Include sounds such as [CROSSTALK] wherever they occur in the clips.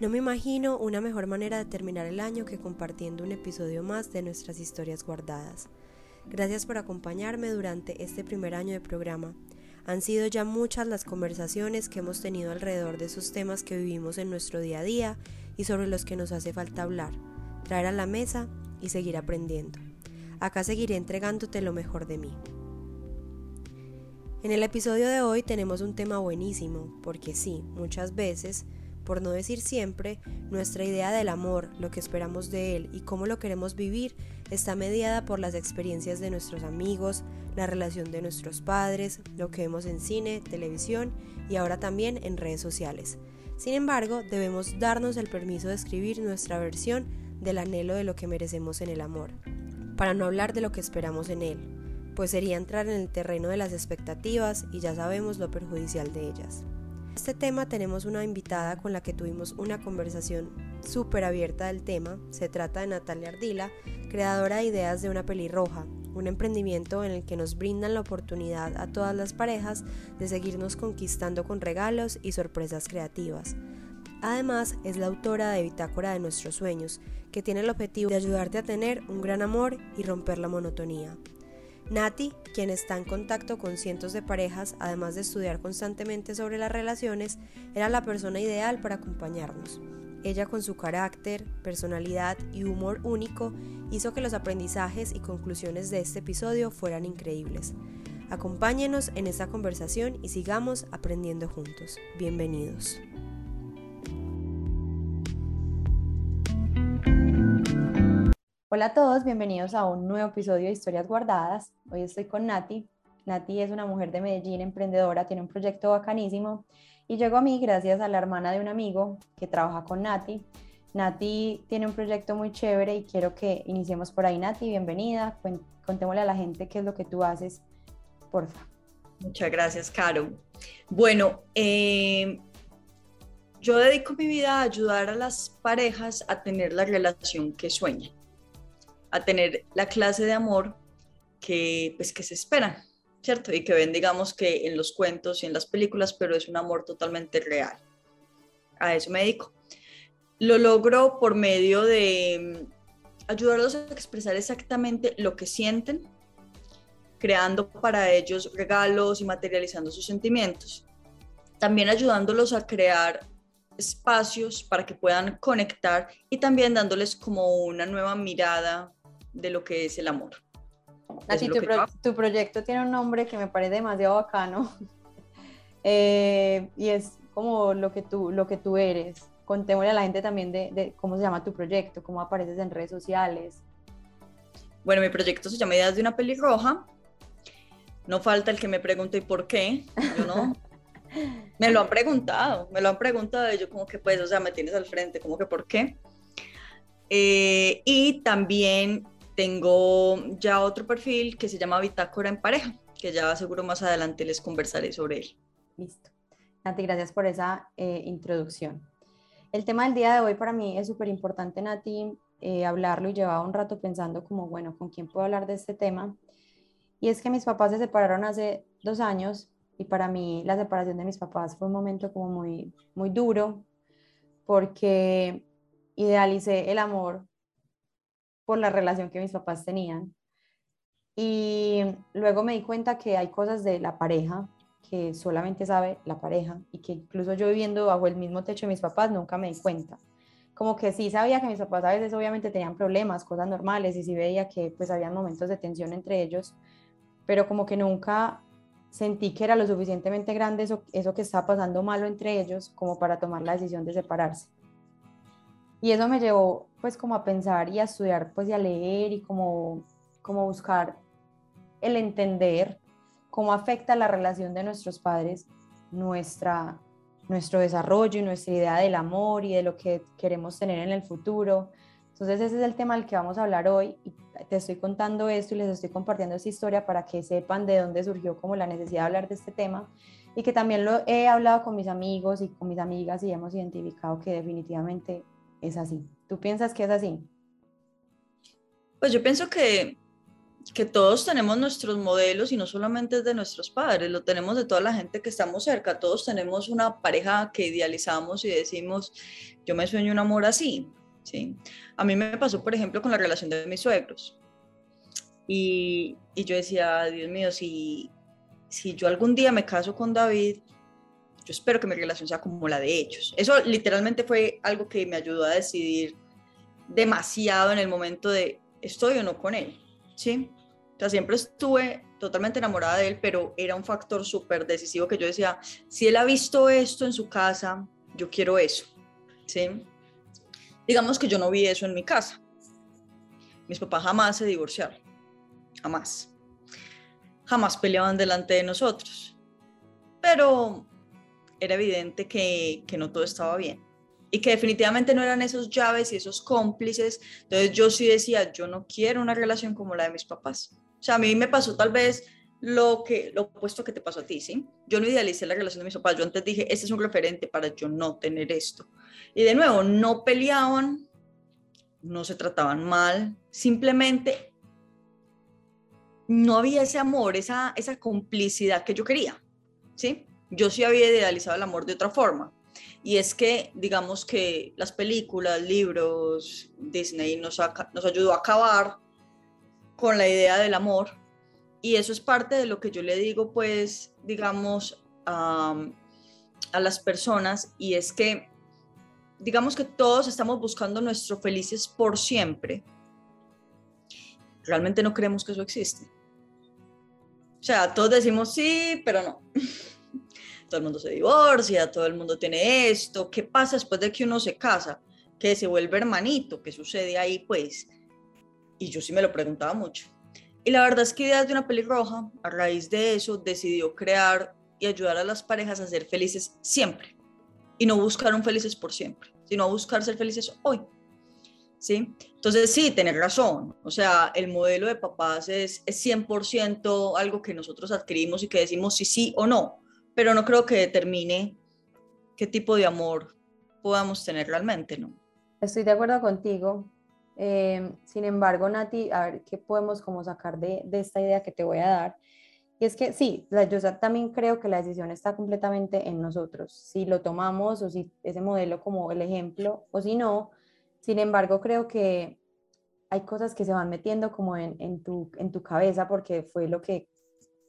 No me imagino una mejor manera de terminar el año que compartiendo un episodio más de nuestras historias guardadas. Gracias por acompañarme durante este primer año de programa. Han sido ya muchas las conversaciones que hemos tenido alrededor de esos temas que vivimos en nuestro día a día y sobre los que nos hace falta hablar, traer a la mesa y seguir aprendiendo. Acá seguiré entregándote lo mejor de mí. En el episodio de hoy tenemos un tema buenísimo, porque sí, muchas veces por no decir siempre, nuestra idea del amor, lo que esperamos de él y cómo lo queremos vivir está mediada por las experiencias de nuestros amigos, la relación de nuestros padres, lo que vemos en cine, televisión y ahora también en redes sociales. Sin embargo, debemos darnos el permiso de escribir nuestra versión del anhelo de lo que merecemos en el amor, para no hablar de lo que esperamos en él, pues sería entrar en el terreno de las expectativas y ya sabemos lo perjudicial de ellas este tema tenemos una invitada con la que tuvimos una conversación súper abierta del tema. Se trata de Natalia Ardila, creadora de ideas de una pelirroja, un emprendimiento en el que nos brindan la oportunidad a todas las parejas de seguirnos conquistando con regalos y sorpresas creativas. Además, es la autora de Bitácora de nuestros sueños, que tiene el objetivo de ayudarte a tener un gran amor y romper la monotonía. Nati, quien está en contacto con cientos de parejas, además de estudiar constantemente sobre las relaciones, era la persona ideal para acompañarnos. Ella con su carácter, personalidad y humor único hizo que los aprendizajes y conclusiones de este episodio fueran increíbles. Acompáñenos en esta conversación y sigamos aprendiendo juntos. Bienvenidos. Hola a todos, bienvenidos a un nuevo episodio de Historias Guardadas. Hoy estoy con Nati. Nati es una mujer de Medellín, emprendedora, tiene un proyecto bacanísimo y llegó a mí gracias a la hermana de un amigo que trabaja con Nati. Nati tiene un proyecto muy chévere y quiero que iniciemos por ahí. Nati, bienvenida. Contémosle a la gente qué es lo que tú haces, porfa. Muchas gracias, Caro. Bueno, eh, yo dedico mi vida a ayudar a las parejas a tener la relación que sueñan a tener la clase de amor que, pues, que se espera, ¿cierto? Y que ven, digamos, que en los cuentos y en las películas, pero es un amor totalmente real. A eso me dedico. Lo logro por medio de mm, ayudarlos a expresar exactamente lo que sienten, creando para ellos regalos y materializando sus sentimientos. También ayudándolos a crear espacios para que puedan conectar y también dándoles como una nueva mirada de lo que es el amor. Así, tu, tu, proyecto tiene un nombre que me parece demasiado bacano [LAUGHS] eh, y es como lo que tú, lo que tú eres. Contémosle a la gente también de, de, cómo se llama tu proyecto, cómo apareces en redes sociales. Bueno, mi proyecto se llama Ideas de una pelirroja. No falta el que me pregunte ¿y por qué? Yo no. [LAUGHS] me lo han preguntado, me lo han preguntado y yo como que pues, o sea, me tienes al frente, como que ¿por qué? Eh, y también tengo ya otro perfil que se llama Bitácora en pareja, que ya seguro más adelante les conversaré sobre él. Listo. Nati, gracias por esa eh, introducción. El tema del día de hoy para mí es súper importante, Nati, eh, hablarlo y llevaba un rato pensando como, bueno, ¿con quién puedo hablar de este tema? Y es que mis papás se separaron hace dos años y para mí la separación de mis papás fue un momento como muy, muy duro porque idealicé el amor por la relación que mis papás tenían. Y luego me di cuenta que hay cosas de la pareja que solamente sabe la pareja y que incluso yo viviendo bajo el mismo techo de mis papás nunca me di cuenta. Como que sí sabía que mis papás a veces obviamente tenían problemas, cosas normales y sí veía que pues había momentos de tensión entre ellos, pero como que nunca sentí que era lo suficientemente grande eso, eso que estaba pasando malo entre ellos como para tomar la decisión de separarse. Y eso me llevó pues como a pensar y a estudiar pues y a leer y como, como buscar el entender cómo afecta la relación de nuestros padres nuestra, nuestro desarrollo y nuestra idea del amor y de lo que queremos tener en el futuro. Entonces ese es el tema del que vamos a hablar hoy y te estoy contando esto y les estoy compartiendo esta historia para que sepan de dónde surgió como la necesidad de hablar de este tema y que también lo he hablado con mis amigos y con mis amigas y hemos identificado que definitivamente es así. ¿Tú piensas que es así? Pues yo pienso que, que todos tenemos nuestros modelos y no solamente de nuestros padres, lo tenemos de toda la gente que estamos cerca, todos tenemos una pareja que idealizamos y decimos, yo me sueño un amor así, ¿sí? A mí me pasó, por ejemplo, con la relación de mis suegros. Y, y yo decía, Dios mío, si, si yo algún día me caso con David, yo espero que mi relación sea como la de ellos. Eso literalmente fue algo que me ayudó a decidir demasiado en el momento de estoy o no con él, ¿sí? O sea, siempre estuve totalmente enamorada de él, pero era un factor súper decisivo que yo decía, si él ha visto esto en su casa, yo quiero eso, ¿sí? Digamos que yo no vi eso en mi casa. Mis papás jamás se divorciaron, jamás. Jamás peleaban delante de nosotros. Pero era evidente que, que no todo estaba bien y que definitivamente no eran esos llaves y esos cómplices. Entonces yo sí decía, yo no quiero una relación como la de mis papás. O sea, a mí me pasó tal vez lo que lo opuesto que te pasó a ti, ¿sí? Yo no idealicé la relación de mis papás, yo antes dije, este es un referente para yo no tener esto. Y de nuevo, no peleaban, no se trataban mal, simplemente no había ese amor, esa, esa complicidad que yo quería, ¿sí? Yo sí había idealizado el amor de otra forma. Y es que, digamos que las películas, libros, Disney nos, nos ayudó a acabar con la idea del amor. Y eso es parte de lo que yo le digo, pues, digamos, a las personas. Y es que, digamos que todos estamos buscando nuestro felices por siempre. Realmente no creemos que eso existe. O sea, todos decimos sí, pero no. [LAUGHS] todo el mundo se divorcia, todo el mundo tiene esto, ¿qué pasa después de que uno se casa? Que se vuelve hermanito, ¿qué sucede ahí pues? Y yo sí me lo preguntaba mucho. Y la verdad es que Ideas de una pelirroja, a raíz de eso, decidió crear y ayudar a las parejas a ser felices siempre. Y no buscar un felices por siempre, sino buscar ser felices hoy. ¿Sí? Entonces, sí, tener razón. O sea, el modelo de papás es, es 100% algo que nosotros adquirimos y que decimos sí, sí o no pero no creo que determine qué tipo de amor podamos tener realmente, ¿no? Estoy de acuerdo contigo. Eh, sin embargo, Nati, a ver qué podemos como sacar de, de, esta idea que te voy a dar. Y es que sí, yo también creo que la decisión está completamente en nosotros, si lo tomamos o si ese modelo como el ejemplo o si no. Sin embargo, creo que hay cosas que se van metiendo como en, en, tu, en tu cabeza porque fue lo que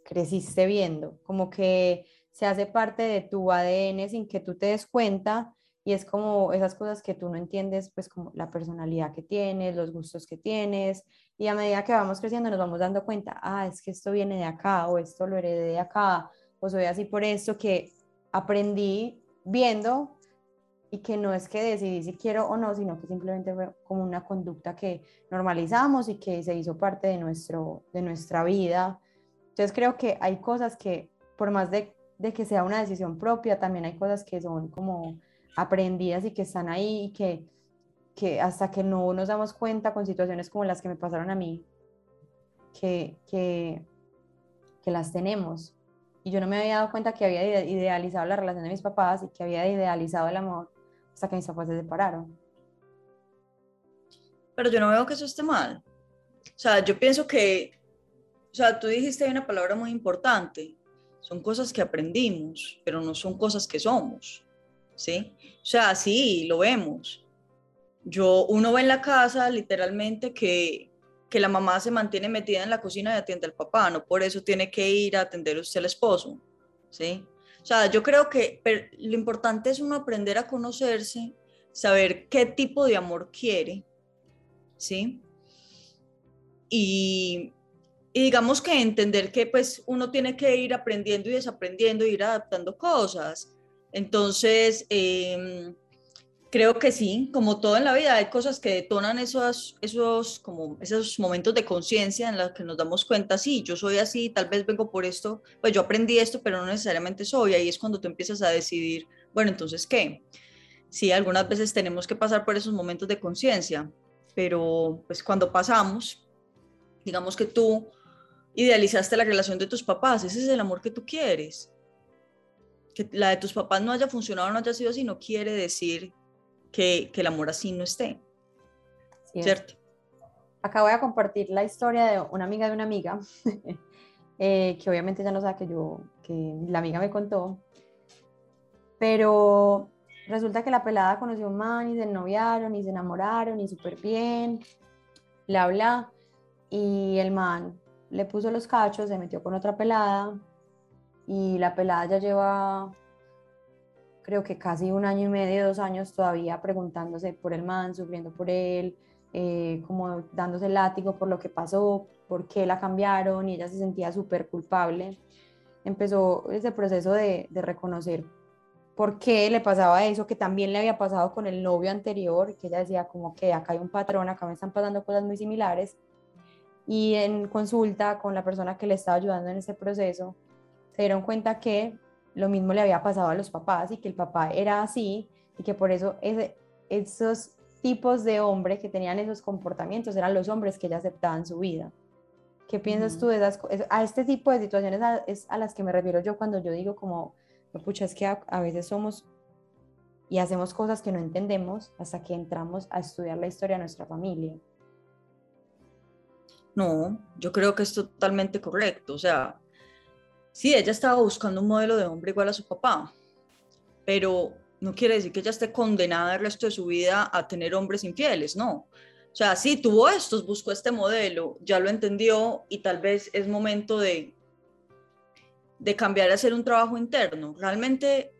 creciste viendo, como que se hace parte de tu ADN sin que tú te des cuenta y es como esas cosas que tú no entiendes, pues como la personalidad que tienes, los gustos que tienes y a medida que vamos creciendo nos vamos dando cuenta, ah, es que esto viene de acá o esto lo heredé de acá o soy así por esto que aprendí viendo y que no es que decidí si quiero o no, sino que simplemente fue como una conducta que normalizamos y que se hizo parte de, nuestro, de nuestra vida. Entonces creo que hay cosas que por más de de que sea una decisión propia, también hay cosas que son como aprendidas y que están ahí y que, que hasta que no nos damos cuenta con situaciones como las que me pasaron a mí, que, que, que las tenemos. Y yo no me había dado cuenta que había idealizado la relación de mis papás y que había idealizado el amor hasta que mis papás se separaron. Pero yo no veo que eso esté mal. O sea, yo pienso que, o sea, tú dijiste una palabra muy importante, son cosas que aprendimos, pero no son cosas que somos, ¿sí? O sea, sí, lo vemos. Yo, uno ve en la casa literalmente que, que la mamá se mantiene metida en la cocina y atiende al papá, no por eso tiene que ir a atender usted al esposo, ¿sí? O sea, yo creo que lo importante es uno aprender a conocerse, saber qué tipo de amor quiere, ¿sí? Y, y digamos que entender que pues uno tiene que ir aprendiendo y desaprendiendo, ir adaptando cosas. Entonces, em, creo que sí, como todo en la vida, hay cosas que detonan esos, esos, como esos momentos de conciencia en los que nos damos cuenta, sí, yo soy así, tal vez vengo por esto, pues yo aprendí esto, pero no necesariamente soy. Ahí es cuando tú empiezas a decidir, bueno, entonces, ¿qué? Sí, algunas veces tenemos que pasar por esos momentos de conciencia, pero pues cuando pasamos, digamos que tú idealizaste la relación de tus papás, ese es el amor que tú quieres. Que la de tus papás no haya funcionado, no haya sido así, no quiere decir que, que el amor así no esté. ¿Cierto? acá voy a compartir la historia de una amiga de una amiga, [LAUGHS] eh, que obviamente ya no sabe que yo, que la amiga me contó, pero resulta que la pelada conoció a un man y se noviaron y se enamoraron y súper bien, bla, bla, y el man le puso los cachos, se metió con otra pelada y la pelada ya lleva creo que casi un año y medio, dos años todavía preguntándose por el man, sufriendo por él, eh, como dándose látigo por lo que pasó, por qué la cambiaron y ella se sentía súper culpable. Empezó ese proceso de, de reconocer por qué le pasaba eso, que también le había pasado con el novio anterior, que ella decía como que acá hay un patrón, acá me están pasando cosas muy similares. Y en consulta con la persona que le estaba ayudando en ese proceso, se dieron cuenta que lo mismo le había pasado a los papás y que el papá era así y que por eso ese, esos tipos de hombres que tenían esos comportamientos eran los hombres que ella aceptaba en su vida. ¿Qué piensas tú de esas A este tipo de situaciones es a las que me refiero yo cuando yo digo como, pucha, es que a, a veces somos y hacemos cosas que no entendemos hasta que entramos a estudiar la historia de nuestra familia. No, yo creo que es totalmente correcto. O sea, sí, ella estaba buscando un modelo de hombre igual a su papá, pero no quiere decir que ella esté condenada el resto de su vida a tener hombres infieles, no. O sea, sí, tuvo estos, buscó este modelo, ya lo entendió y tal vez es momento de, de cambiar a hacer un trabajo interno. Realmente,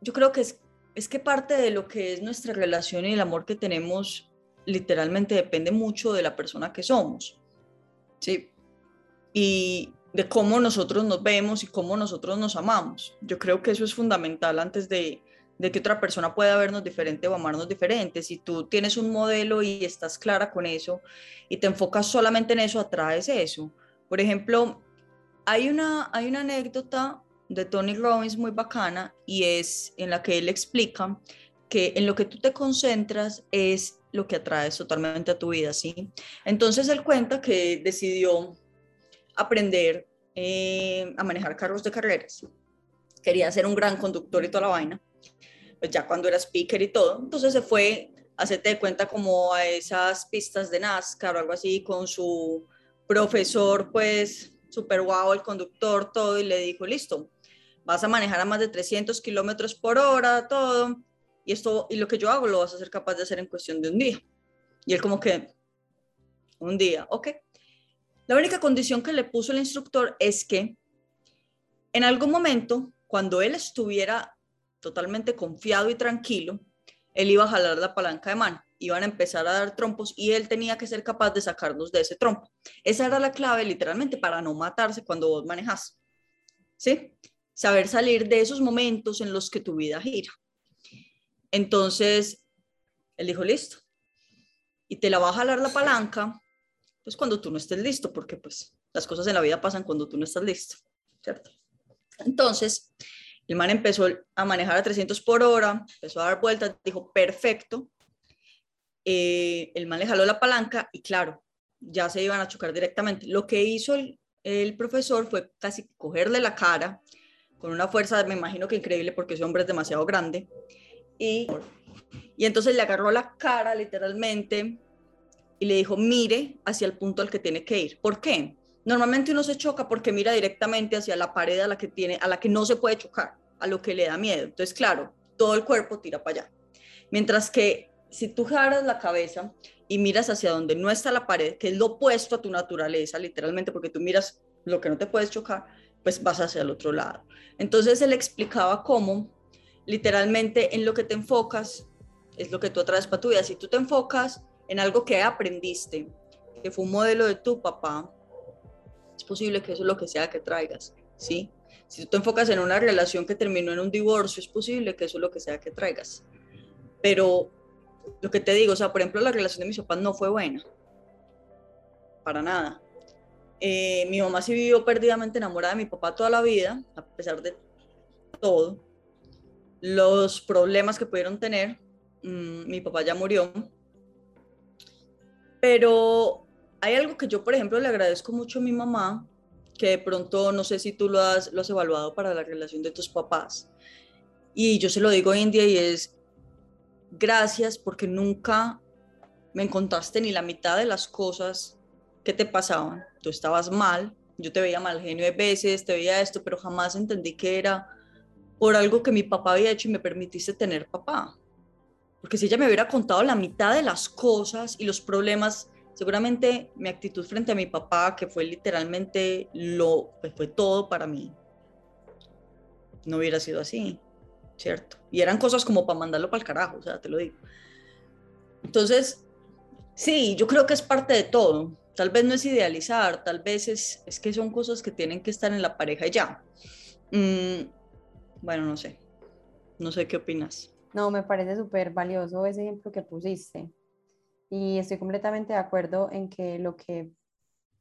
yo creo que es, es que parte de lo que es nuestra relación y el amor que tenemos literalmente depende mucho de la persona que somos. Sí. Y, de cómo nosotros nos vemos y cómo nosotros nos amamos. Yo creo que eso es fundamental antes de, que otra persona pueda vernos diferente o amarnos diferente. Si tú tienes un modelo y estás clara con eso y te enfocas solamente en eso, atraes eso. Por ejemplo, hay una, hay una anécdota de Tony Robbins muy bacana y es en la que él explica que en lo que tú te concentras es lo que atraes totalmente a tu vida, ¿sí? Entonces él cuenta que decidió aprender eh, a manejar carros de carreras. Quería ser un gran conductor y toda la vaina. Pues ya cuando era speaker y todo, entonces se fue, hacerte de cuenta como a esas pistas de NASCAR o algo así con su profesor, pues súper guau, el conductor, todo, y le dijo, listo, vas a manejar a más de 300 kilómetros por hora, todo, y esto, y lo que yo hago lo vas a ser capaz de hacer en cuestión de un día. Y él como que, un día, ok. La única condición que le puso el instructor es que en algún momento, cuando él estuviera totalmente confiado y tranquilo, él iba a jalar la palanca de mano, iban a empezar a dar trompos y él tenía que ser capaz de sacarnos de ese trompo. Esa era la clave literalmente para no matarse cuando vos manejas. ¿Sí? Saber salir de esos momentos en los que tu vida gira. Entonces, él dijo, listo. Y te la va a jalar la palanca pues cuando tú no estés listo, porque pues las cosas en la vida pasan cuando tú no estás listo, ¿cierto? Entonces, el man empezó a manejar a 300 por hora, empezó a dar vueltas, dijo, perfecto. Eh, el man le jaló la palanca y claro, ya se iban a chocar directamente. Lo que hizo el, el profesor fue casi cogerle la cara con una fuerza, me imagino que increíble porque ese hombre es demasiado grande. Y, entonces le agarró la cara literalmente y le dijo, mire hacia el punto al que tiene que ir. ¿Por qué? Normalmente uno se choca porque mira directamente hacia la pared a la que tiene, a la que no se puede chocar, a lo que le da miedo. Entonces, claro, todo el cuerpo tira para allá. Mientras que si tú jaras la cabeza y miras hacia donde no está la pared, que es lo opuesto a tu naturaleza, literalmente, porque tú miras lo que no te puedes chocar, pues vas hacia el otro lado. Entonces él explicaba cómo, literalmente, en lo que te enfocas es lo que tú atraes para tu vida. Si tú te enfocas en algo que aprendiste, que fue un modelo de tu papá, es posible que eso es lo que sea que traigas, ¿sí? Si tú te enfocas en una relación que terminó en un divorcio, es posible que eso es lo que sea que traigas. Pero lo que te digo, o sea, por ejemplo, la relación de mis papás no fue buena, para nada. Eh, mi mamá sí vivió perdidamente enamorada de mi papá toda la vida, a pesar de todo. Los problemas que pudieron tener, mm, mi papá ya murió, pero hay algo que yo, por ejemplo, le agradezco mucho a mi mamá, que de pronto no sé si tú lo has, lo has evaluado para la relación de tus papás. Y yo se lo digo hoy en día y es gracias porque nunca me contaste ni la mitad de las cosas que te pasaban. Tú estabas mal, yo te veía mal genio de veces, te veía esto, pero jamás entendí que era por algo que mi papá había hecho y me permitiste tener papá. Porque si ella me hubiera contado la mitad de las cosas y los problemas, seguramente mi actitud frente a mi papá, que fue literalmente lo, pues fue todo para mí, no hubiera sido así, ¿cierto? Y eran cosas como para mandarlo para el carajo, o sea, te lo digo. Entonces, sí, yo creo que es parte de todo. Tal vez no es idealizar, tal vez es, es que son cosas que tienen que estar en la pareja y ya. Mm, bueno, no sé. No sé qué opinas. No, me parece súper valioso ese ejemplo que pusiste. Y estoy completamente de acuerdo en que lo que,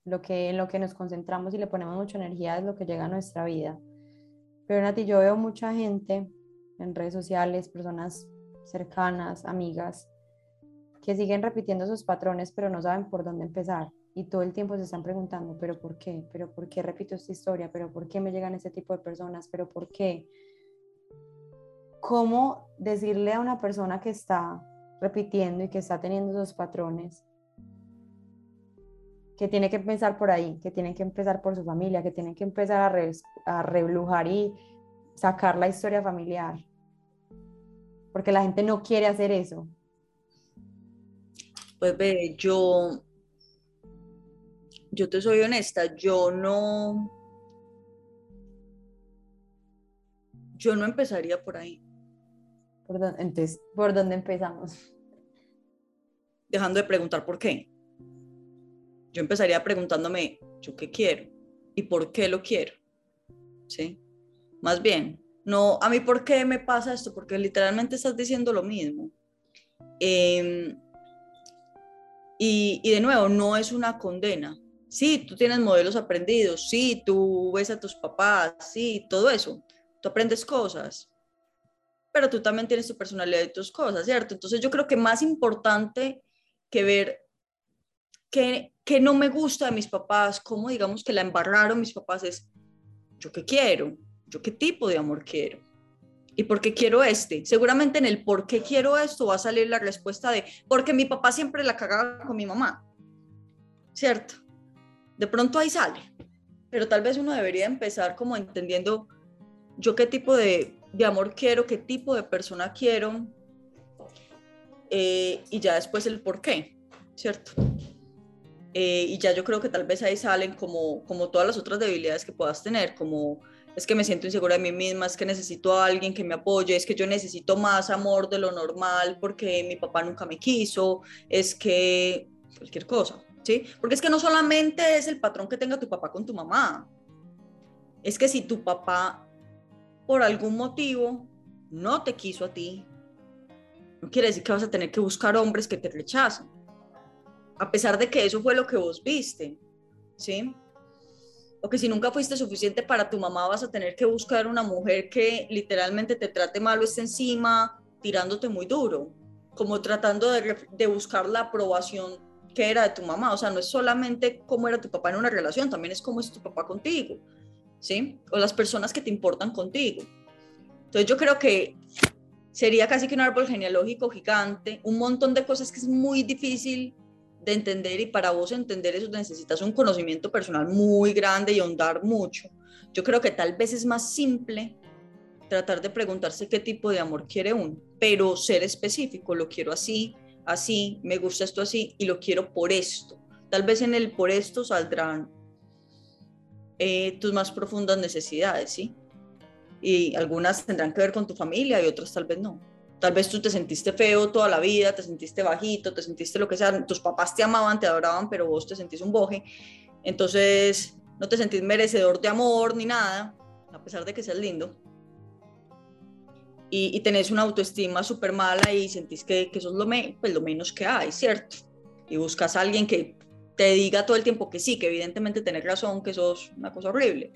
lo que lo que nos concentramos y le ponemos mucha energía es lo que llega a nuestra vida. Pero Nati, yo veo mucha gente en redes sociales, personas cercanas, amigas, que siguen repitiendo esos patrones, pero no saben por dónde empezar. Y todo el tiempo se están preguntando, pero ¿por qué? ¿Pero por qué repito esta historia? ¿Pero por qué me llegan ese tipo de personas? ¿Pero por qué? ¿Cómo decirle a una persona que está repitiendo y que está teniendo esos patrones que tiene que empezar por ahí, que tiene que empezar por su familia, que tiene que empezar a, re, reblujar y sacar la historia familiar? Porque la gente no quiere hacer eso. Pues ve, yo, yo te soy honesta, yo no, yo no empezaría por ahí. ¿Por entonces, ¿por dónde empezamos? Dejando de preguntar por qué. Yo empezaría preguntándome, ¿yo qué quiero? ¿Y por qué lo quiero? ¿Sí? Más bien, no, a mí por qué me pasa esto, porque literalmente estás diciendo lo mismo. Eh, y, de nuevo, no es una condena. Sí, tú tienes modelos aprendidos, sí, tú ves a tus papás, sí, todo eso. Tú aprendes cosas, pero tú también tienes tu personalidad y tus cosas, ¿cierto? Entonces yo creo que más importante que ver que, que no me gusta de mis papás, cómo digamos que la embarraron mis papás, es yo qué quiero, yo qué tipo de amor quiero ¿Y por qué quiero este? Seguramente en el por qué quiero esto va a salir la respuesta de, porque mi papá siempre la cagaba con mi mamá. ¿Cierto? De pronto ahí sale. Pero tal vez uno debería empezar como entendiendo yo qué tipo de, de amor quiero, qué tipo de persona quiero, eh, y ya después el por qué, ¿cierto? Eh, y ya yo creo que tal vez ahí salen como, como todas las otras debilidades que puedas tener, como es que me siento insegura de mí misma, es que necesito a alguien que me apoye, es que yo necesito más amor de lo normal porque mi papá nunca me quiso, es que cualquier cosa, ¿sí? Porque es que no solamente es el patrón que tenga tu papá con tu mamá, es que si tu papá por algún motivo no te quiso a ti, no quiere decir que vas a tener que buscar hombres que te rechacen, a pesar de que eso fue lo que vos viste, ¿sí? o que si nunca fuiste suficiente para tu mamá vas a tener que buscar una mujer que literalmente te trate mal o esté encima, tirándote muy duro, como tratando de, buscar la aprobación que era de tu mamá. O sea, no es solamente cómo era tu papá en una relación, también es cómo es tu papá contigo, ¿sí? O las personas que te importan contigo. Entonces yo creo que sería casi que un árbol genealógico gigante, un montón de cosas que es muy difícil de entender y para vos entender eso necesitas un conocimiento personal muy grande y ahondar mucho. Yo creo que tal vez es más simple tratar de preguntarse qué tipo de amor quiere uno, pero ser específico, lo quiero así, así, me gusta esto así y lo quiero por esto. Tal vez en el por esto saldrán eh, tus más profundas necesidades, ¿sí? Y algunas tendrán que ver con tu familia y otras tal vez no. Tal vez tú te sentiste feo toda la vida, te sentiste bajito, te sentiste lo que sea, tus papás te amaban, te adoraban, pero vos te sentís un boje. Entonces no te sentís merecedor de amor ni nada, a pesar de que seas lindo. Y, tenés una autoestima súper mala y sentís que, que eso es lo, pues, lo menos que hay, ¿cierto? Y buscas a alguien que te diga todo el tiempo que sí, que evidentemente tenés razón, que eso es una cosa horrible.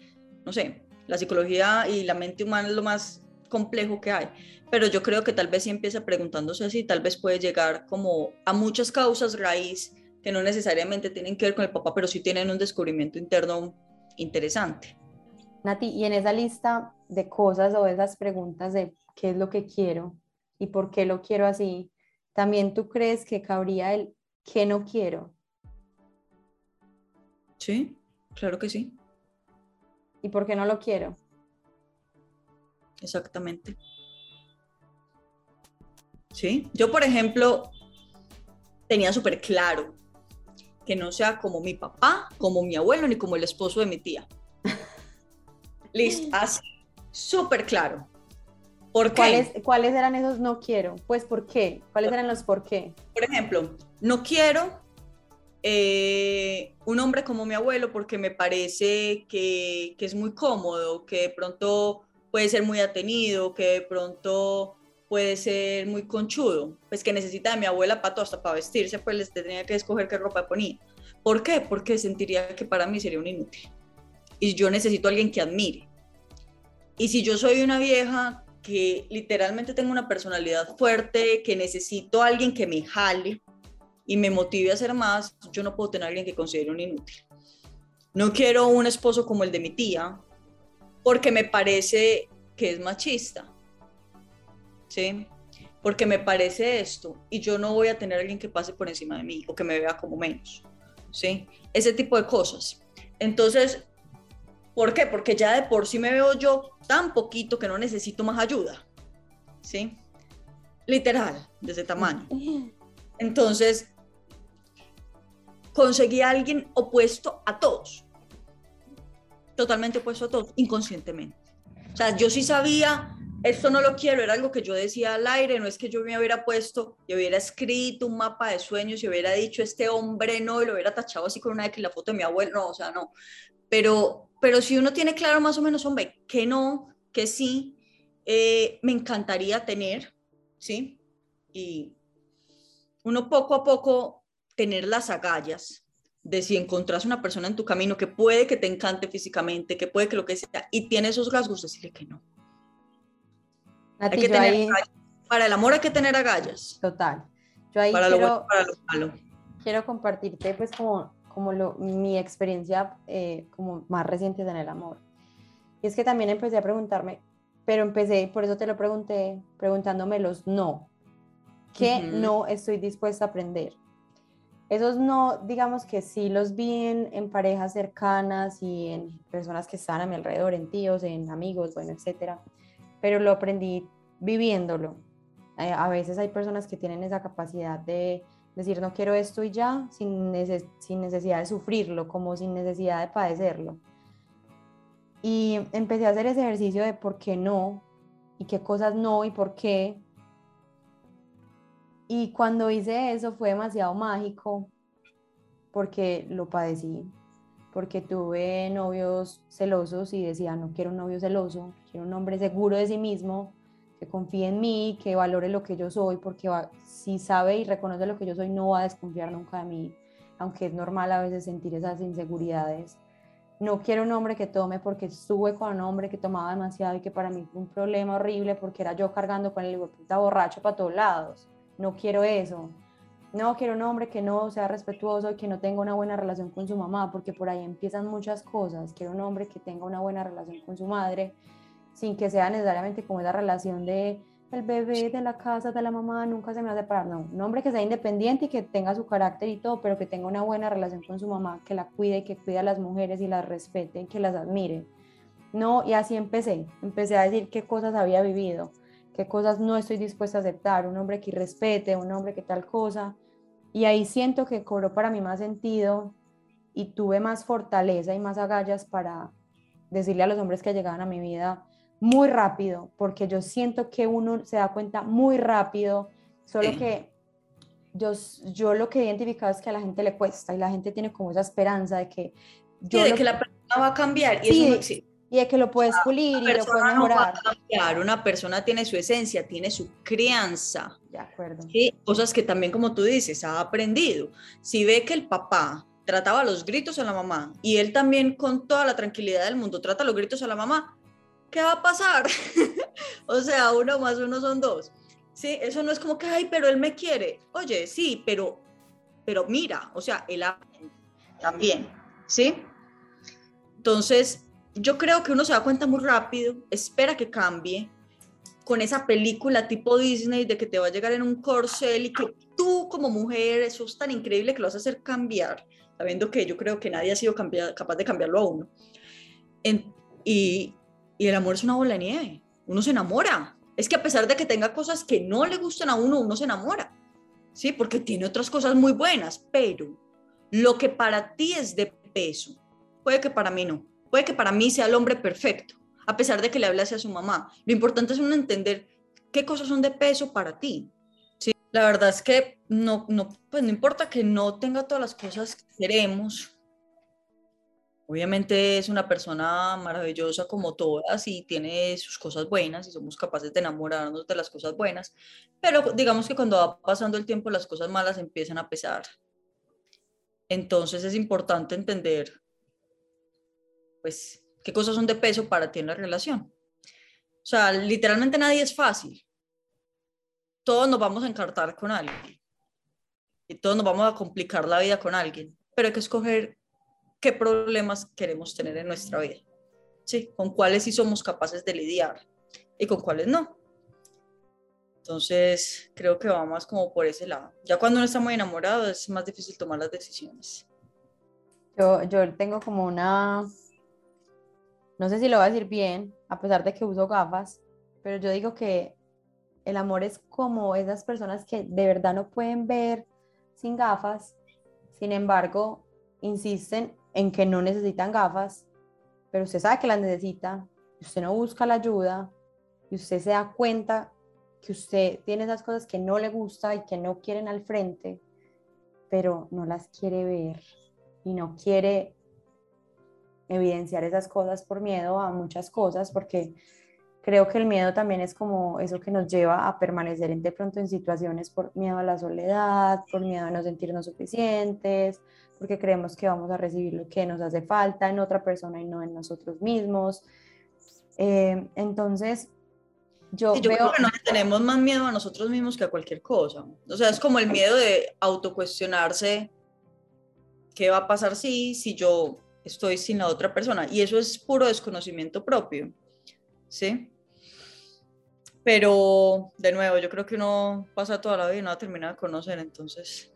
No sé, la psicología y la mente humana es lo más complejo que hay. Pero yo creo que tal vez si empieza preguntándose así, tal vez puede llegar como a muchas causas raíz que no necesariamente tienen que ver con el papá, pero sí tienen un descubrimiento interno interesante. Nati, y en esa lista de cosas o esas preguntas de qué es lo que quiero y por qué lo quiero así, también tú crees que cabría el qué no quiero. Sí, claro que sí. ¿Y por qué no lo quiero? Exactamente. Sí, yo por ejemplo tenía súper claro que no sea como mi papá, como mi abuelo, ni como el esposo de mi tía. [LAUGHS] Listo, así, súper claro. ¿Por ¿Cuáles, ¿Cuáles eran esos no quiero? Pues ¿por qué? ¿Cuáles eran los por qué? Por ejemplo, no quiero eh, un hombre como mi abuelo porque me parece que, que, es muy cómodo, que de pronto puede ser muy atenido, que de pronto puede ser muy conchudo, pues que necesita de mi abuela para todo, hasta para vestirse, pues les tenía que escoger qué ropa ponía. ¿Por qué? Porque sentiría que para mí sería un inútil. Y yo necesito a alguien que admire. Y si yo soy una vieja que literalmente tengo una personalidad fuerte, que necesito a alguien que me jale y me motive a hacer más, yo no puedo tener a alguien que considere un inútil. No quiero un esposo como el de mi tía, porque me parece que es machista ¿sí? Porque me parece esto y yo no voy a tener a alguien que pase por encima de mí o que me vea como menos, ¿sí? Ese tipo de cosas. Entonces, ¿por qué? Porque ya de por sí me veo yo tan poquito que no necesito más ayuda, ¿sí? Literal, de ese tamaño. [LAUGHS] Entonces, conseguí a alguien opuesto a todos, totalmente opuesto a todos, inconscientemente. O sea, yo sí sabía esto no lo quiero, era algo que yo decía al aire, no es que yo me hubiera puesto y hubiera escrito un mapa de sueños y hubiera dicho este hombre no y lo hubiera tachado así con una X la foto de mi abuelo, no, o sea, no. Pero, pero si uno tiene claro más o menos, hombre, que no, que sí, eh, me encantaría tener, ¿sí? Y uno poco a poco tener las agallas de si encontrás una persona en tu camino que puede que te encante físicamente, que puede que lo que sea, y tiene esos rasgos, decirle que no hay que tener Para el amor hay que tener agallas. Total. Yo ahí para quiero, lo para lo malo. Quiero compartirte pues como, como lo, mi experiencia eh, como más reciente en el amor. Y es que también empecé a preguntarme, pero empecé, por eso te lo pregunté, preguntándome los no. ¿Qué no estoy dispuesta a aprender? Esos no, digamos que sí los vi en, parejas cercanas y en personas que están a mi alrededor, en tíos, en amigos, bueno, etcétera pero lo aprendí viviéndolo. Eh, a veces hay personas que tienen esa capacidad de decir no quiero esto y ya, sin necesidad de sufrirlo, como sin necesidad de padecerlo. Y empecé a hacer ese ejercicio de por qué no, y qué cosas no, y por qué. Y cuando hice eso fue demasiado mágico, porque lo padecí, porque tuve novios celosos y decía, no quiero un novio celoso, quiero un hombre seguro de sí mismo, que confíe en mí, que valore lo que yo soy, porque si sabe y reconoce lo que yo soy, no va a desconfiar nunca de mí, aunque es normal a veces sentir esas inseguridades. No quiero un hombre que tome porque estuve con un hombre que tomaba demasiado y que para mí fue un problema horrible porque era yo cargando con el borracho para todos lados. No quiero eso no, quiero un hombre que no sea respetuoso y que no tenga una buena relación con su mamá, porque por ahí empiezan muchas cosas. Quiero un hombre que tenga una buena relación con su madre, sin que sea necesariamente como esa relación de el bebé de la casa de la mamá nunca se me va a separar. No, un hombre que sea independiente y que tenga su carácter y todo, pero que tenga una buena relación con su mamá, que la cuide que cuide a las mujeres y las respete que las admire. No, y así empecé. Empecé a decir qué cosas había vivido qué cosas no estoy dispuesta a aceptar, un hombre que respete, un hombre que tal cosa. Y ahí siento que cobró para mí más sentido y tuve más fortaleza y más agallas para decirle a los hombres que llegaban a mi vida muy rápido, porque yo siento que uno se da cuenta muy rápido, solo que yo, yo lo que he identificado es que a la gente le cuesta y la gente tiene como esa esperanza de que... Yo de que la persona va a cambiar y eso no existe y es que lo puedes pulir y lo puedes mejorar. No una persona tiene su esencia, tiene su crianza. De acuerdo. Cosas que también, como tú dices, ha aprendido. Si ve que el papá trataba los gritos a la mamá y él también con toda la tranquilidad del mundo trata los gritos a la mamá, ¿qué va a pasar? [LAUGHS] o sea, uno más uno son dos. Sí, eso no es como que, ay, pero él me quiere. Oye, sí, pero, pero mira, o sea, él también, ¿sí? Entonces, yo creo que uno se da cuenta muy rápido, espera que cambie, con esa película tipo Disney de que te va a llegar en un corcel y que tú como mujer, eso es tan increíble que lo vas a hacer cambiar, sabiendo que yo creo que nadie ha sido capaz de cambiarlo a uno. y, y el amor es una bola de nieve, uno se enamora. Es que a pesar de que tenga cosas que no le gustan a uno, uno se enamora, ¿sí? Porque tiene otras cosas muy buenas, pero lo que para ti es de peso, puede que para mí no, puede que para mí sea el hombre perfecto, a pesar de que le hable hacia su mamá. Lo importante es uno entender qué cosas son de peso para ti. ¿sí? La verdad es que no, no, pues no importa que no tenga todas las cosas que queremos. Obviamente es una persona maravillosa como todas y tiene sus cosas buenas y somos capaces de enamorarnos de las cosas buenas, pero digamos que cuando va pasando el tiempo las cosas malas empiezan a pesar. Entonces es importante entender, pues, qué cosas son de peso para ti en la relación. O sea, literalmente nadie es fácil. Todos nos vamos a encartar con alguien. Y todos nos vamos a complicar la vida con alguien. Pero hay que escoger qué problemas queremos tener en nuestra vida. Sí, con cuáles sí somos capaces de lidiar y con cuáles no. Entonces, creo que va más como por ese lado. Ya cuando uno está muy enamorado es más difícil tomar las decisiones. Yo, yo tengo como una, no sé si lo voy a decir bien, a pesar de que uso gafas, pero yo digo que el amor es como esas personas que de verdad no pueden ver sin gafas, sin embargo, insisten en que no necesitan gafas, pero usted sabe que las necesita, usted no busca la ayuda y usted se da cuenta que usted tiene esas cosas que no le gusta y que no quieren al frente, pero no las quiere ver y no quiere evidenciar esas cosas por miedo a muchas cosas, porque creo que el miedo también es como eso que nos lleva a permanecer de pronto en situaciones por miedo a la soledad, por miedo a no sentirnos suficientes, porque creemos que vamos a recibir lo que nos hace falta en otra persona y no en nosotros mismos. Eh, entonces, yo, creo que no tenemos más miedo a nosotros mismos que a cualquier cosa. O sea, es como el miedo de autocuestionarse qué va a pasar si, si yo estoy sin la otra persona. Y eso es puro desconocimiento propio. ¿Sí? Pero, de nuevo, yo creo que uno pasa toda la vida y no va a terminar de conocer. Entonces,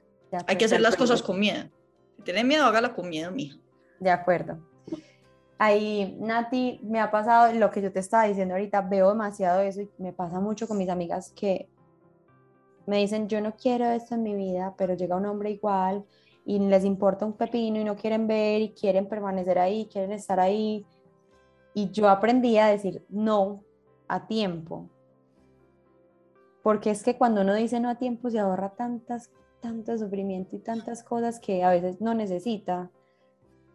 hay que hacer las cosas con miedo. Si tiene miedo, hágala con miedo, mija. De acuerdo ahí, Nati, me ha pasado lo que yo te estaba diciendo ahorita, veo demasiado eso y me pasa mucho con mis amigas que me dicen, yo no quiero esto en mi vida, pero llega un hombre igual y les importa un pepino y no quieren ver y quieren permanecer ahí, quieren estar ahí. Y yo aprendí a decir no a tiempo. Porque es que cuando uno dice no a tiempo se ahorra tantas, tanto sufrimiento y tantas cosas que a veces no necesita.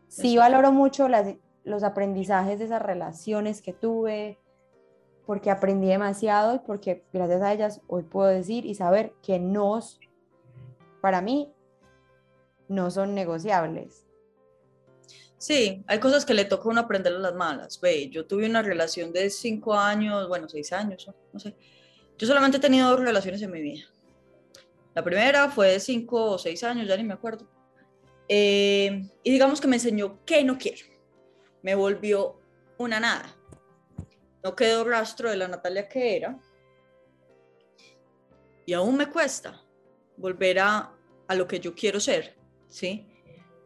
Sí valoro mucho las, los aprendizajes de esas relaciones que tuve, porque aprendí demasiado y porque gracias a ellas hoy puedo decir y saber que no, para mí, no son negociables. Sí, hay cosas que le toca uno aprender las malas. Ve, yo tuve una relación de cinco años, bueno, seis años, no sé. Yo solamente he tenido dos relaciones en mi vida. La primera fue de cinco o seis años, ya ni me acuerdo. Eh, y digamos que me enseñó que no quiero me volvió una nada. No quedó rastro de la Natalia que era. Y aún me cuesta volver a, a lo que yo quiero ser, ¿sí?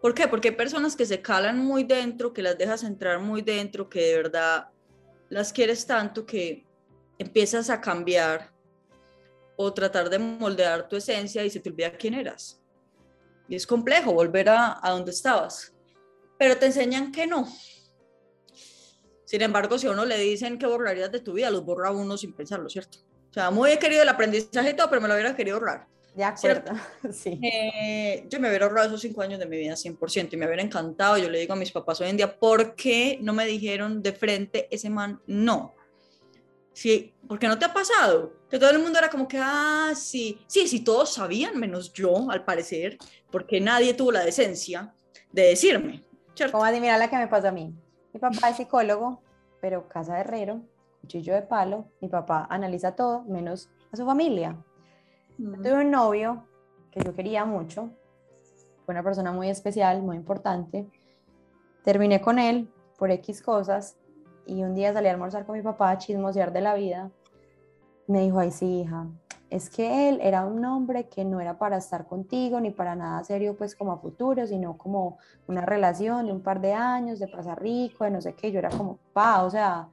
¿Por qué? Porque hay personas que se calan muy dentro, que las dejas entrar muy dentro, que de verdad las quieres tanto que empiezas a cambiar o tratar de moldear tu esencia y se te olvida quién eras. Y es complejo volver a, a donde estabas. Pero te enseñan que no, sin embargo, si a uno le dicen que borrarías de tu vida, los borra uno sin pensarlo, ¿cierto? O sea, muy querido el aprendizaje y todo, pero me lo hubiera querido ahorrar. De acuerdo, [LAUGHS] sí. Eh, yo me hubiera ahorrado esos cinco años de mi vida 100% y me hubiera encantado. Yo le digo a mis papás hoy en día, ¿por qué no me dijeron de frente ese man no? Sí, porque no te ha pasado que todo el mundo era como que, ah, sí, sí, sí, todos sabían, menos yo, al parecer, porque nadie tuvo la decencia de decirme. ¿cierto? ¿Cómo así? Mira la que me pasó a mí. Mi papá es psicólogo, pero casa de herrero, cuchillo de palo. Mi papá analiza todo, menos a su familia. Tuve un novio que yo quería mucho, fue una persona muy especial, muy importante. Terminé con él por X cosas y un día salí a almorzar con mi papá a chismosear de la vida. Me dijo, ay sí, hija, es que él era un hombre que no era para estar contigo ni para nada serio pues como a futuro, sino como una relación de un par de años, de pasar rico, de no sé qué, yo era como, pa, o sea,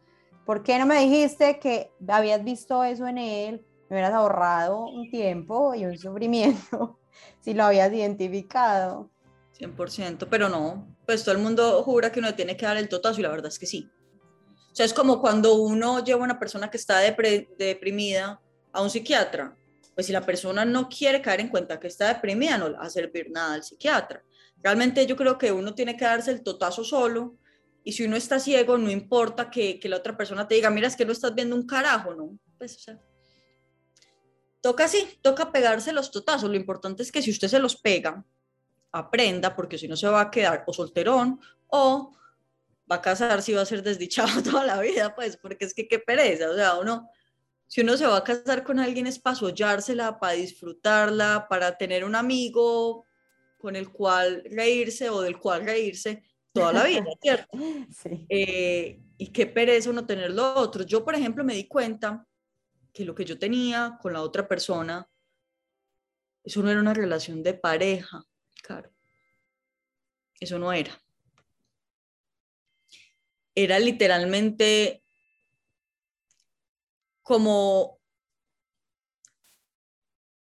¿por qué no me dijiste que habías visto eso en él? Me hubieras ahorrado un tiempo y un sufrimiento [LAUGHS] si lo habías identificado. 100%, pero no, pues todo el mundo jura que uno tiene que dar el totazo y la verdad es que sí. O sea, es como cuando uno lleva a una persona que está deprimida a un psiquiatra. Pues si la persona no quiere caer en cuenta que está deprimida, no le va a servir nada al psiquiatra. Realmente yo creo que uno tiene que darse el totazo solo y si uno está ciego, no importa que, que la otra persona te diga, mira, es que no estás viendo un carajo, ¿no? Pues, o sea, toca así, toca pegarse los totazos. Lo importante es que si usted se los pega, aprenda, porque si no se va a quedar o solterón o va a casarse y va a ser desdichado [LAUGHS] toda la vida, pues, porque es que qué pereza, o sea, uno, si uno se va a casar con alguien es para sollársela, para disfrutarla, para tener un amigo con el cual reírse o del cual reírse toda la vida, ¿cierto? [LAUGHS] Sí. Eh, y qué pereza uno tener lo otro. Yo, por ejemplo, me di cuenta que lo que yo tenía con la otra persona, eso no era una relación de pareja, claro. Eso no era. Era literalmente como,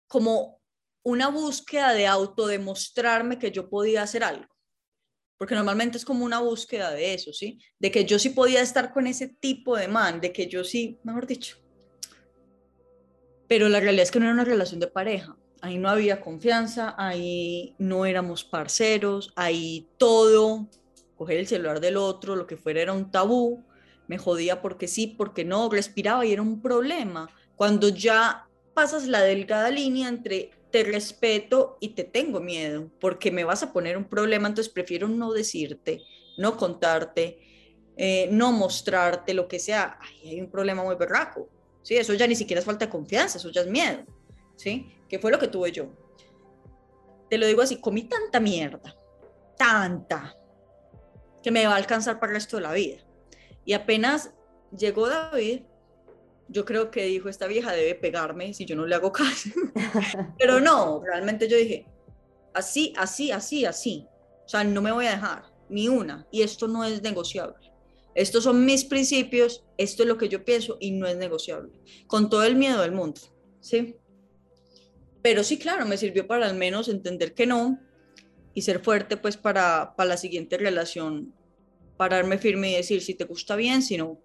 como una búsqueda de autodemostrarme que yo podía hacer algo. Porque normalmente es como una búsqueda de eso, ¿sí? De que yo sí podía estar con ese tipo de man, de que yo sí, mejor dicho. Pero la realidad es que no era una relación de pareja. Ahí no había confianza, ahí no éramos parceros, ahí todo, coger el celular del otro, lo que fuera era un tabú me jodía porque sí, porque no, respiraba y era un problema. Cuando ya pasas la delgada línea entre te respeto y te tengo miedo, porque me vas a poner un problema, entonces prefiero no decirte, no contarte, eh, no mostrarte lo que sea. Ay, hay un problema muy berraco. ¿Sí? Eso ya ni siquiera es falta de confianza, eso ya es miedo. ¿sí? ¿Qué fue lo que tuve yo? Te lo digo así, comí tanta mierda, tanta, que me va a alcanzar para el resto de la vida. Y apenas llegó David, yo creo que dijo, esta vieja debe pegarme si yo no le hago caso. [LAUGHS] Pero no, realmente yo dije, así, así, así, así. O sea, no me voy a dejar, ni una. Y esto no es negociable. Estos son mis principios, esto es lo que yo pienso y no es negociable. Con todo el miedo del mundo, ¿sí? Pero sí, claro, me sirvió para al menos entender que no y ser fuerte pues para, para la siguiente relación pararme firme y decir si te gusta bien, si no.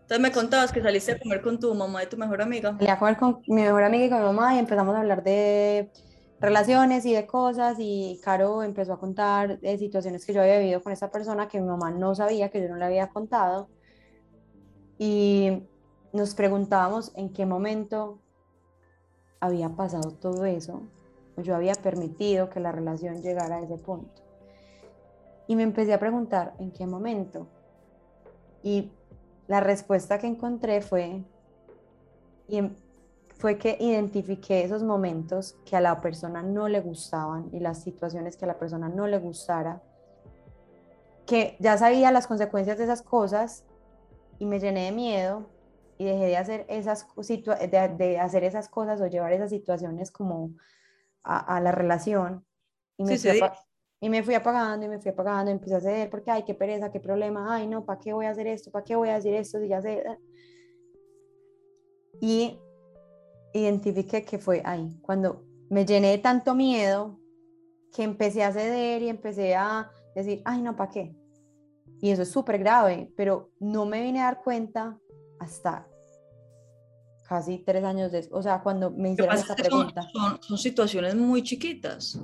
Entonces me contabas que saliste a comer con tu mamá y tu mejor amiga. Salí a comer con mi mejor amiga y con mi mamá y empezamos a hablar de relaciones y de cosas y Caro empezó a contar de situaciones que yo había vivido con esa persona que mi mamá no sabía, que yo no le había contado. Y nos preguntábamos en qué momento había pasado todo eso, yo había permitido que la relación llegara a ese punto. Y me empecé a preguntar en qué momento. Y la respuesta que encontré fue, y em, fue que identifiqué esos momentos que a la persona no le gustaban y las situaciones que a la persona no le gustara, que ya sabía las consecuencias de esas cosas y me llené de miedo y dejé de hacer esas, de, de hacer esas cosas o llevar esas situaciones como a, la relación. Y me, sí, y me fui apagando y me fui apagando y empecé a hacer porque, ay, qué pereza, qué problema, ay, no, ¿para qué voy a hacer esto? ¿Para qué voy a decir esto si ya sé? Y identifiqué que fue ahí, cuando me llené de tanto miedo que empecé a ceder y empecé a decir, ay, no, ¿para qué? Y eso es súper grave, pero no me vine a dar cuenta hasta casi tres años después, o sea, cuando me hicieron esta pregunta. son, son situaciones muy chiquitas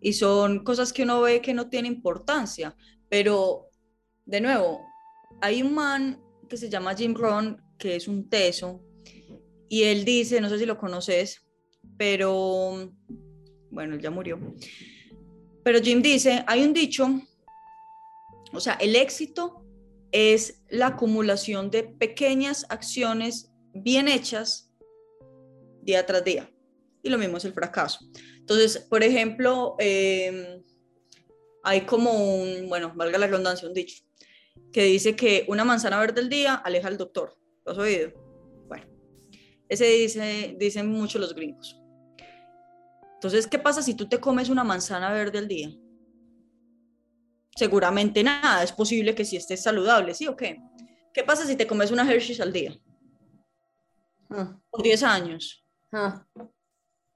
y son cosas que uno ve que no tiene importancia, pero de nuevo, hay un man que se llama Jim Rohn, que es un teso, y él dice, no sé si lo conoces, pero bueno, él ya murió. Pero Jim dice, hay un dicho, o sea, el éxito es la acumulación de pequeñas acciones bien hechas día tras día. Y lo mismo es el fracaso. Entonces, por ejemplo, em, hay como un, bueno, valga la redundancia, un dicho, que dice que una manzana verde al día aleja al doctor. ¿Lo has oído? Ese dice, dicen mucho los gringos. Entonces, ¿qué pasa si tú te comes una manzana verde al día? Seguramente nada, es posible que si estés saludable, ¿sí o qué? ¿Qué pasa si te comes una Hershey's al día? Ah. Por 10 años. Ah.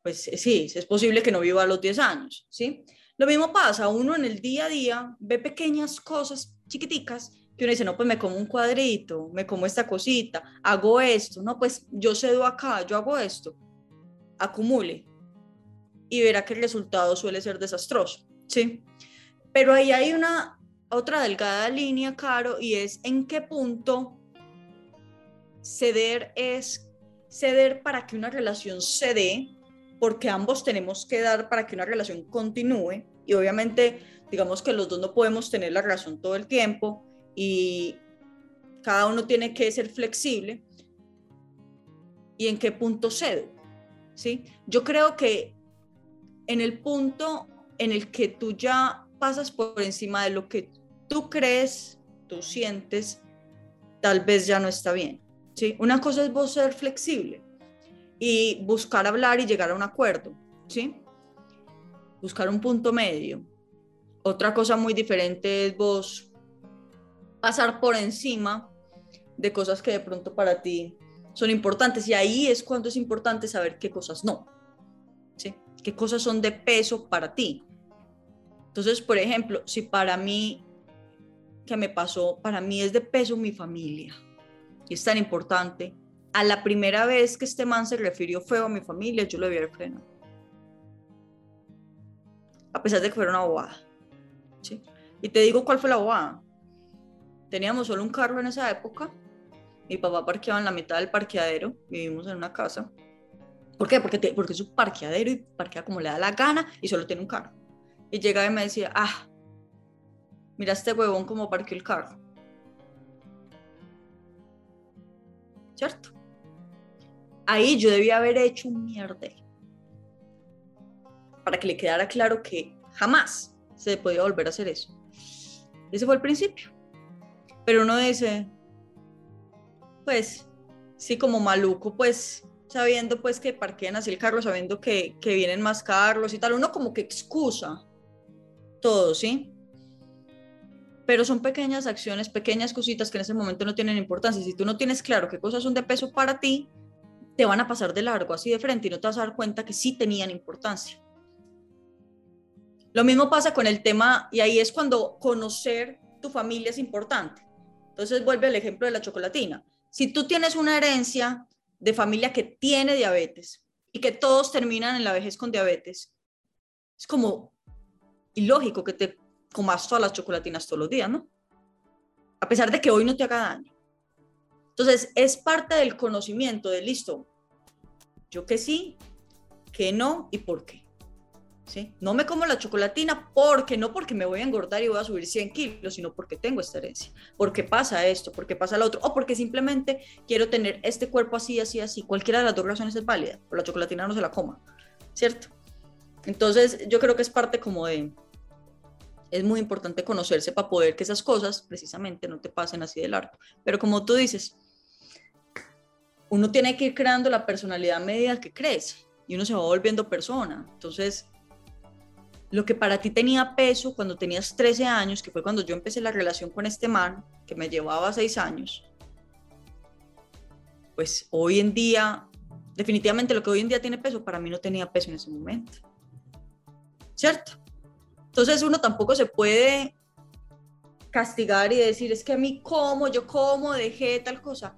Pues sí, es posible que no viva a los 10 años, ¿sí? Lo mismo pasa, uno en el día a día ve pequeñas cosas chiquiticas que uno dice, no, pues me como un cuadrito, me como esta cosita, hago esto, no, pues yo cedo acá, yo hago esto, acumule y verá que el resultado suele ser desastroso, ¿sí? Pero ahí hay una otra delgada línea, Caro, y es en qué punto ceder es ceder para que una relación se dé, porque ambos tenemos que dar para que una relación continúe, y obviamente digamos que los dos no podemos tener la razón todo el tiempo, y cada uno tiene que ser flexible y en qué punto cedo. ¿sí? Yo creo que en el punto en el que tú ya pasas por encima de lo que tú crees, tú sientes, tal vez ya no está bien. ¿sí? Una cosa es vos ser flexible y buscar hablar y llegar a un acuerdo, ¿sí? Buscar un punto medio. Otra cosa muy diferente es vos pasar por encima de cosas que de pronto para ti son importantes. Y ahí es cuando es importante saber qué cosas no. ¿Qué cosas son de peso para ti? Entonces, por ejemplo, si para mí, que me pasó, para mí es de peso mi familia, y es tan importante, a la primera vez que este man se refirió feo a mi familia, yo lo había frenado. A pesar de que fuera una bobada. ¿sí? Y te digo cuál fue la bobada. Teníamos solo un carro en esa época. Mi papá parqueaba en la mitad del parqueadero. Vivimos en una casa. ¿Por qué? Porque, porque es un parqueadero y parquea como le da la gana y solo tiene un carro. Y llegaba y me decía, ah, mira este huevón como parqueó el carro. ¿Cierto? Ahí yo debía haber hecho un mierda. Para que le quedara claro que jamás se podía volver a hacer eso. Ese fue el principio. Pero uno dice, pues, sí, como maluco, pues, sabiendo pues que parquean así el carro, sabiendo que, que vienen más carros y tal, uno como que excusa todo, ¿sí? Pero son pequeñas acciones, pequeñas cositas que en ese momento no tienen importancia. Si tú no tienes claro qué cosas son de peso para ti, te van a pasar de largo, así de frente, y no te vas a dar cuenta que sí tenían importancia. Lo mismo pasa con el tema, y ahí es cuando conocer tu familia es importante. Entonces vuelve el ejemplo de la chocolatina. Si tú tienes una herencia de familia que tiene diabetes y que todos terminan en la vejez con diabetes, es como ilógico que te comas todas las chocolatinas todos los días, ¿no? A pesar de que hoy no te haga daño. Entonces, es parte del conocimiento de listo. Yo que sí, que no y por qué. No me como la chocolatina porque no porque me voy a engordar y voy a subir 100 kilos, sino porque tengo esta herencia, porque pasa esto, porque pasa lo otro, o porque simplemente quiero tener este cuerpo así, así, así. Cualquiera de las dos razones es válida, pero la chocolatina no se la coma, ¿cierto? Entonces, yo creo que es parte como de, es muy importante conocerse para poder que esas cosas precisamente no te pasen así de largo. Pero como tú dices, uno tiene que ir creando la personalidad a medida que crece y uno se va volviendo persona. Entonces, lo que para ti tenía peso cuando tenías 13 años, que fue cuando yo empecé la relación con este man, que me llevaba 6 años, pues hoy en día, definitivamente lo que hoy en día tiene peso, para mí no tenía peso en ese momento. ¿Cierto? Entonces uno tampoco se puede castigar y decir, es que a mí como, yo como, dejé tal cosa.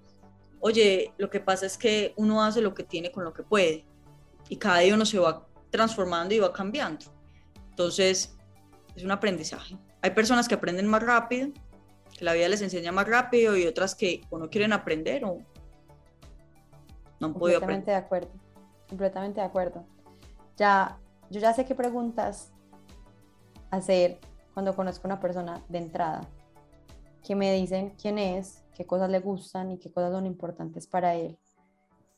Oye, lo que pasa es que uno hace lo que tiene con lo que puede y cada día uno se va transformando y va cambiando. Entonces, es un aprendizaje. Hay personas que aprenden más rápido, que la vida les enseña más rápido y otras que o no quieren aprender o no han podido aprender. Completamente de acuerdo, completamente de acuerdo. Ya, yo ya sé qué preguntas hacer cuando conozco a una persona de entrada, que me dicen quién es, qué cosas le gustan y qué cosas son importantes para él.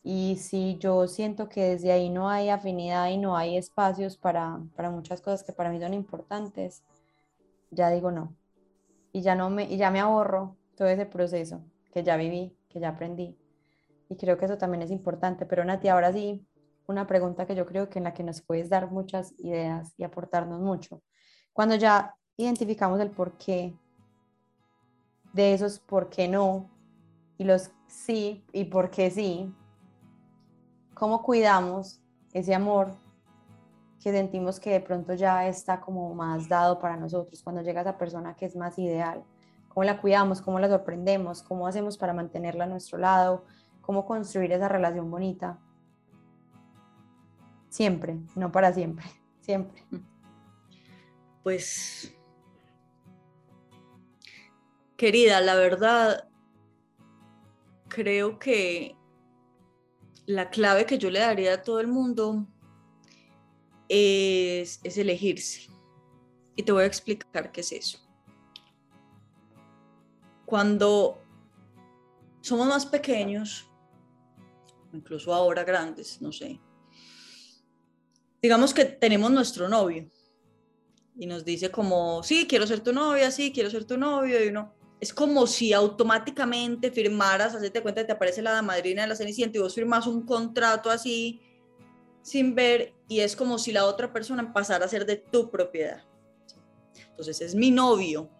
Y si yo siento que desde ahí no hay afinidad y no hay espacios para, para muchas cosas que para mí son importantes, ya digo no. Y ya, no me, y ya me ahorro todo ese proceso que ya viví, que ya aprendí. Y creo que eso también es importante. Pero Nati, ahora sí, una pregunta que yo creo que en la que nos puedes dar muchas ideas y aportarnos mucho. Cuando ya identificamos el por qué de esos por qué no y los sí y por qué sí, ¿cómo cuidamos ese amor que sentimos que de pronto ya está como más dado para nosotros cuando llega esa persona que es más ideal? ¿Cómo la cuidamos? ¿Cómo la sorprendemos? ¿Cómo hacemos para mantenerla a nuestro lado? ¿Cómo construir esa relación bonita? Siempre, no para siempre, [LAUGHS] siempre. Pues, querida, la verdad, creo que la clave que yo le daría a todo el mundo es, elegirse. Y te voy a explicar qué es eso. Cuando somos más pequeños, incluso ahora grandes, no sé, digamos que tenemos nuestro novio y nos dice como, sí, quiero ser tu novia, sí, quiero ser tu novio, y uno, es como si automáticamente firmaras, hacete cuenta que te aparece la madrina de la Cenicienta y vos firmas un contrato así sin ver y es como si la otra persona pasara a ser de tu propiedad. Entonces es mi novio.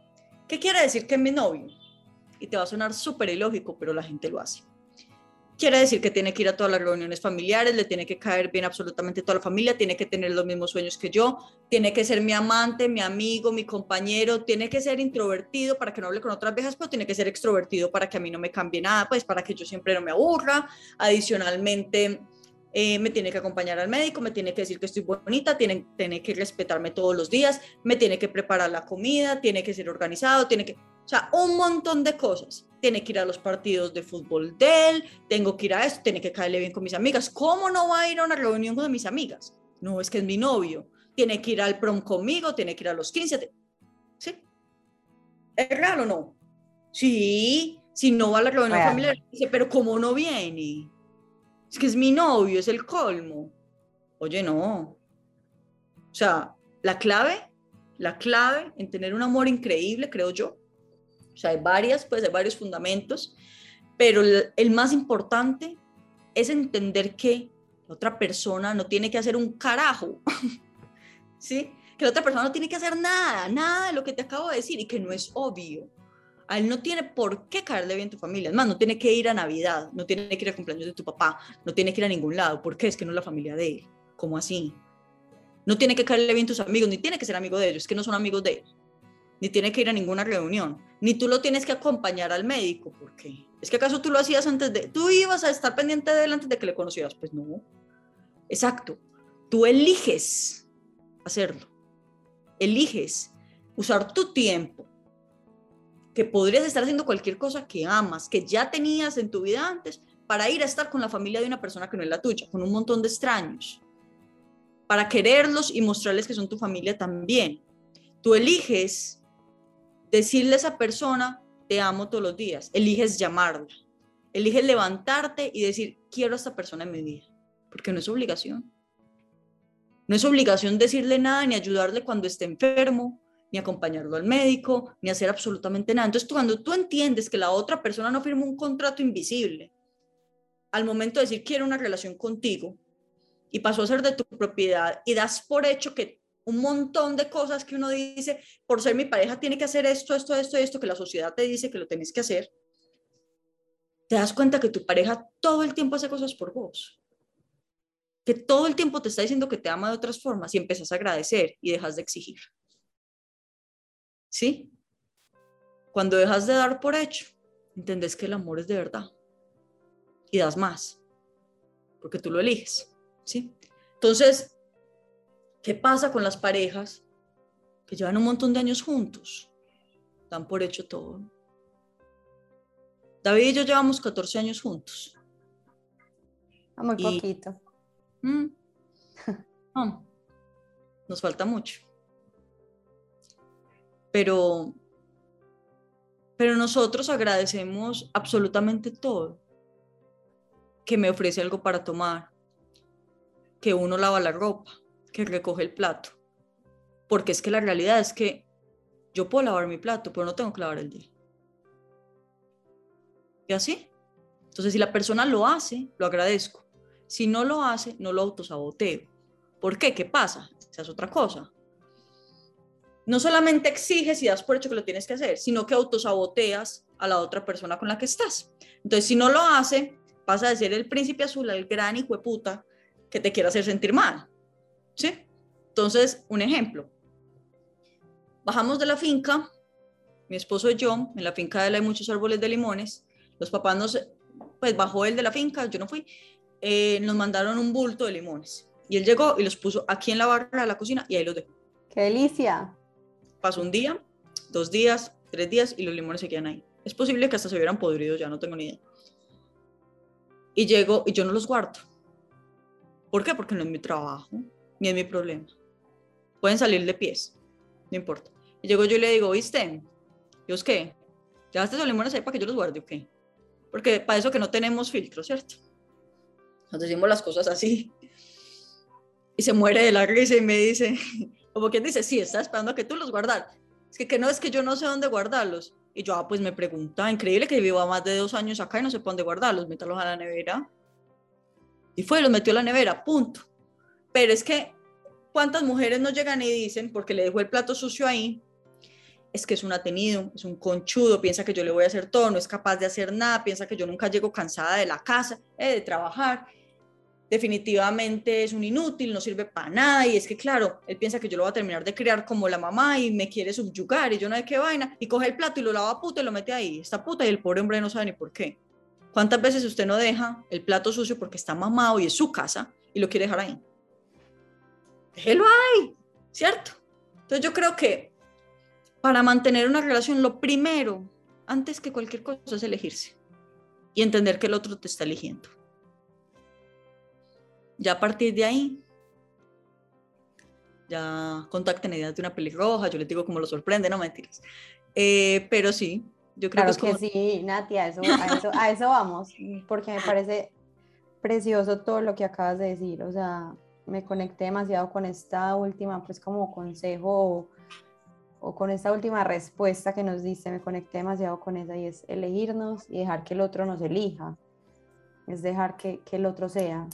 ¿Qué quiere decir que es mi novio? Y te va a sonar súper ilógico, pero la gente lo hace quiere decir que tiene que ir a todas las reuniones familiares, le tiene que caer bien absolutamente toda la familia, tiene que tener los mismos sueños que yo, tiene que ser mi amante, mi amigo, mi compañero, tiene que ser introvertido para que no hable con otras viejas, pero tiene que ser extrovertido para que a mí no me cambie nada, pues para que yo siempre no me aburra. Adicionalmente, eh, me tiene que acompañar al médico, me tiene que decir que estoy bonita, tiene, tiene que respetarme todos los días, me tiene que preparar la comida, tiene que ser organizado, tiene que o sea, un montón de cosas. Tiene que ir a los partidos de fútbol de él, tengo que ir a esto, tiene que caerle bien con mis amigas. ¿Cómo no va a ir a una reunión con mis amigas? No, es que es mi novio. Tiene que ir al prom conmigo, tiene que ir a los 15. ¿Sí? ¿Es real o no? Sí, si no va a la reunión familiar, dice, pero ¿cómo no viene? Es que es mi novio, es el colmo. Oye, no. O sea, la clave, la clave en tener un amor increíble, creo yo, o sea, hay varias, pues hay varios fundamentos, pero el, más importante es entender que la otra persona no tiene que hacer un carajo, [LAUGHS] ¿sí? Que la otra persona no tiene que hacer nada, nada de lo que te acabo de decir y que no es obvio. A él no tiene por qué caerle bien tu familia. Es más, no tiene que ir a Navidad, no tiene que ir a cumpleaños de tu papá, no tiene que ir a ningún lado. ¿Por qué? Es que no es la familia de él. ¿Cómo así? No tiene que caerle bien tus amigos, ni tiene que ser amigo de ellos, es que no son amigos de él ni tiene que ir a ninguna reunión, ni tú lo tienes que acompañar al médico, ¿por qué? ¿Es que acaso tú lo hacías antes de, tú ibas a estar pendiente de él antes de que le conocieras? Pues no, exacto, tú eliges hacerlo, eliges usar tu tiempo, que podrías estar haciendo cualquier cosa que amas, que ya tenías en tu vida antes, para ir a estar con la familia de una persona que no es la tuya, con un montón de extraños, para quererlos y mostrarles que son tu familia también. Tú eliges decirle a esa persona, te amo todos los días, eliges llamarla, eliges levantarte y decir, quiero a esta persona en mi vida, porque no es obligación. No es obligación decirle nada, ni ayudarle cuando esté enfermo, ni acompañarlo al médico, ni hacer absolutamente nada. Entonces, cuando tú entiendes que la otra persona no firma un contrato invisible, al momento de decir quiero una relación contigo y pasó a ser de tu propiedad y das por hecho que un montón de cosas que uno dice, por ser mi pareja tiene que hacer esto, esto, esto, esto, que la sociedad te dice que lo tenés que hacer, te das cuenta que tu pareja todo el tiempo hace cosas por vos. Que todo el tiempo te está diciendo que te ama de otras formas y empiezas a agradecer y dejas de exigir. ¿Sí? Cuando dejas de dar por hecho, entendés que el amor es de verdad y das más, porque tú lo eliges. ¿Sí? Entonces, ¿Qué pasa con las parejas que llevan un montón de años juntos? Dan por hecho todo. David y yo llevamos 14 años juntos. Ah, muy poquito. Mm, [LAUGHS] nos falta mucho. Pero, pero nosotros agradecemos absolutamente todo. Que me ofrece algo para tomar, que uno lava la ropa, que recoge el plato. Porque es que la realidad es que yo puedo lavar mi plato, pero no tengo que lavar el día. ¿Y así? Entonces, si la persona lo hace, lo agradezco. Si no lo hace, no lo autosaboteo. ¿Por qué? ¿Qué pasa? Esa es otra cosa. No solamente exiges y das por hecho que lo tienes que hacer, sino que autosaboteas a la otra persona con la que estás. Entonces, si no lo hace, pasa de ser el príncipe azul al gran hijo puta que te quiere hacer sentir mal. ¿Sí? Entonces, un ejemplo. Bajamos de la finca, mi esposo y yo, en la finca de él hay muchos árboles de limones. Los papás nos, pues bajó él de la finca, yo no fui, eh, nos mandaron un bulto de limones. Y él llegó y los puso aquí en la barra de la cocina y ahí los dejó. ¡Qué delicia! Pasó un día, dos días, tres días y los limones se quedan ahí. Es posible que hasta se hubieran podrido, ya no tengo ni idea. Y llego y yo no los guardo. ¿Por qué? Porque no es mi trabajo, ni es mi problema. Pueden salir de pies, no importa. Y llego yo y le digo, ¿viste? ¿Dios qué? ¿Llevaste los limones ahí para que yo los guarde o qué? Porque para eso que no tenemos filtro, ¿cierto? Nos decimos las cosas así. Y se muere de la risa y me dice, como quien dice, sí, está esperando a que tú los guardas. Es que, que no es que yo no sé dónde guardarlos. Y yo, ah, pues me pregunta, increíble que viva más de dos años acá y no sé dónde guardarlos, métalos a la nevera. Y fue, los metió a la nevera, punto. Pero es que, ¿cuántas mujeres no llegan y dicen, porque le dejó el plato sucio ahí, es que es un atenido, es un conchudo, piensa que yo le voy a hacer todo, no es capaz de hacer nada, piensa que yo nunca llego cansada de la casa, eh, de trabajar, definitivamente es un inútil, no sirve para nada y es que claro, él piensa que yo lo voy a terminar de criar como la mamá y me quiere subyugar y yo no sé qué vaina y coge el plato y lo lava puta y lo mete ahí, está puta y el pobre hombre no sabe ni por qué. ¿Cuántas veces usted no deja el plato sucio porque está mamado y es su casa y lo quiere dejar ahí? Déjelo ahí, ¿cierto? Entonces yo creo que para mantener una relación lo primero, antes que cualquier cosa, es elegirse y entender que el otro te está eligiendo. Ya a partir de ahí, ya contacten ideas de una pelirroja, yo les digo cómo lo sorprende, no mentiras. Eh, pero sí, yo creo que, es como... sí, Nati, a [LAUGHS] eso, a, eso, vamos, porque me parece precioso todo lo que acabas de decir, o sea, me conecté demasiado con esta última, pues como consejo o, con esta última respuesta que nos diste, me conecté demasiado con esa y es elegirnos y dejar que el otro nos elija, es dejar que, que el otro sea.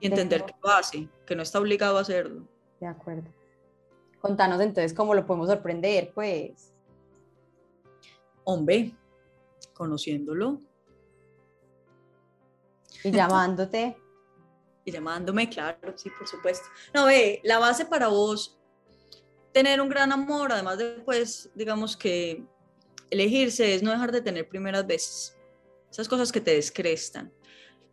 Y entender que lo hace, que no está obligado a hacerlo. De acuerdo. Contanos entonces cómo lo podemos sorprender, pues. Hombre, conociéndolo. Y llamándote. [LAUGHS] y llamándome, claro, sí, por supuesto. No, ve, la base para vos, tener un gran amor, además de, pues, digamos que elegirse es no dejar de tener primeras veces. Esas cosas que te descrestan.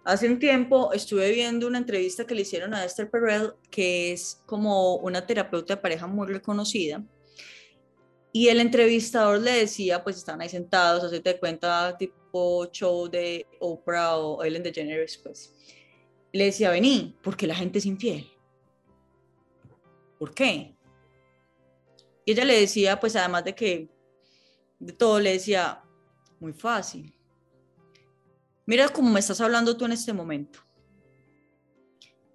Hace un tiempo estuve viendo una entrevista que le hicieron a Esther Perel, que es como una terapeuta de pareja muy reconocida. Y el entrevistador le decía, pues están ahí sentados, así te cuenta tipo show de Oprah o Ellen DeGeneres, pues. Le decía, vení, porque la gente es infiel. ¿Por qué? Y ella le decía, pues además de que de todo, le decía, muy fácil Mira cómo me estás hablando tú en este momento.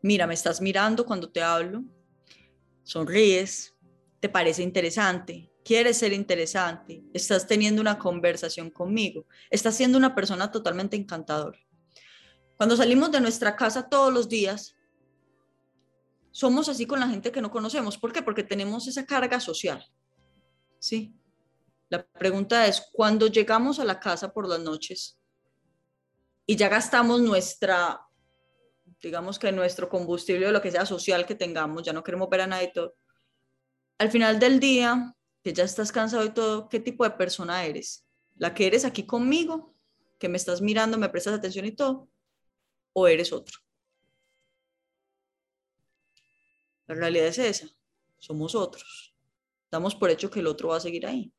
Mira, me estás mirando cuando te hablo, sonríes, te parece interesante, quieres ser interesante, estás teniendo una conversación conmigo, estás siendo una persona totalmente encantadora. Cuando salimos de nuestra casa todos los días, somos así con la gente que no conocemos. ¿Por qué? Porque tenemos esa carga social. ¿Sí? La pregunta es, cuando llegamos a la casa por las noches, y ya gastamos nuestra, digamos que nuestro combustible o lo que sea social que tengamos, ya no queremos ver a nadie todo. Al final del día, que ya estás cansado y todo, ¿qué tipo de persona eres? ¿La que eres aquí conmigo, que me estás mirando, me prestas atención y todo? ¿O eres otro? La realidad es esa, somos otros. Damos por hecho que el otro va a seguir ahí.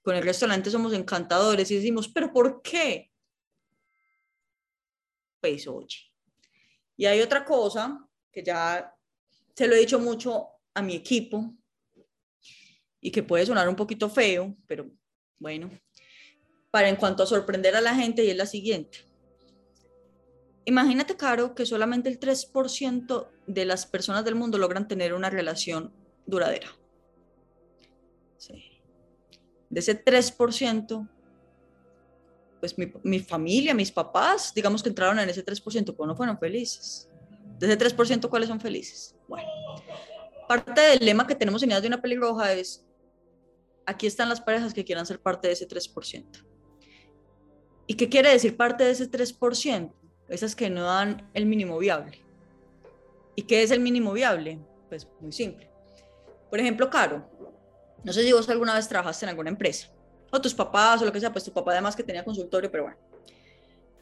Con el resto de la gente somos encantadores y decimos, pero ¿por qué? Pues oye. Y hay otra cosa que ya se lo he dicho mucho a mi equipo y que puede sonar un poquito feo, pero bueno, para en cuanto a sorprender a la gente y es la siguiente. Imagínate, Caro, que solamente el 3% de las personas del mundo logran tener una relación duradera. De ese 3%, pues mi, mi, familia, mis papás, digamos que entraron en ese 3%, pero no fueron felices. De ese 3%, ¿cuáles son felices? Bueno, parte del lema que tenemos en Ideas de una pelirroja es, aquí están las parejas que quieran ser parte de ese 3%. ¿Y qué quiere decir parte de ese 3%? Esas que no dan el mínimo viable. ¿Y qué es el mínimo viable? Pues muy simple. Por ejemplo, Caro, no sé si vos alguna vez trabajaste en alguna empresa, o tus papás, o lo que sea, pues tu papá además que tenía consultorio, pero bueno.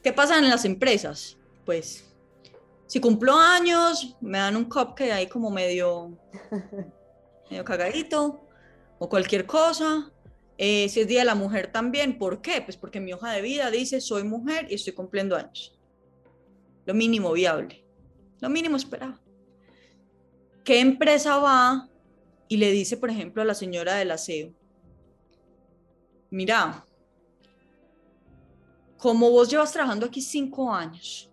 ¿Qué pasa en las empresas? Pues si cumplo años, me dan un cupcake ahí como medio, [LAUGHS] medio cagadito, o cualquier cosa. Eh, si es Día de la Mujer también, ¿por qué? Pues porque mi hoja de vida dice soy mujer y estoy cumpliendo años. Lo mínimo viable, lo mínimo esperado. ¿Qué empresa va y le dice, por ejemplo, a la señora del aseo, mira, como vos llevas trabajando aquí cinco años,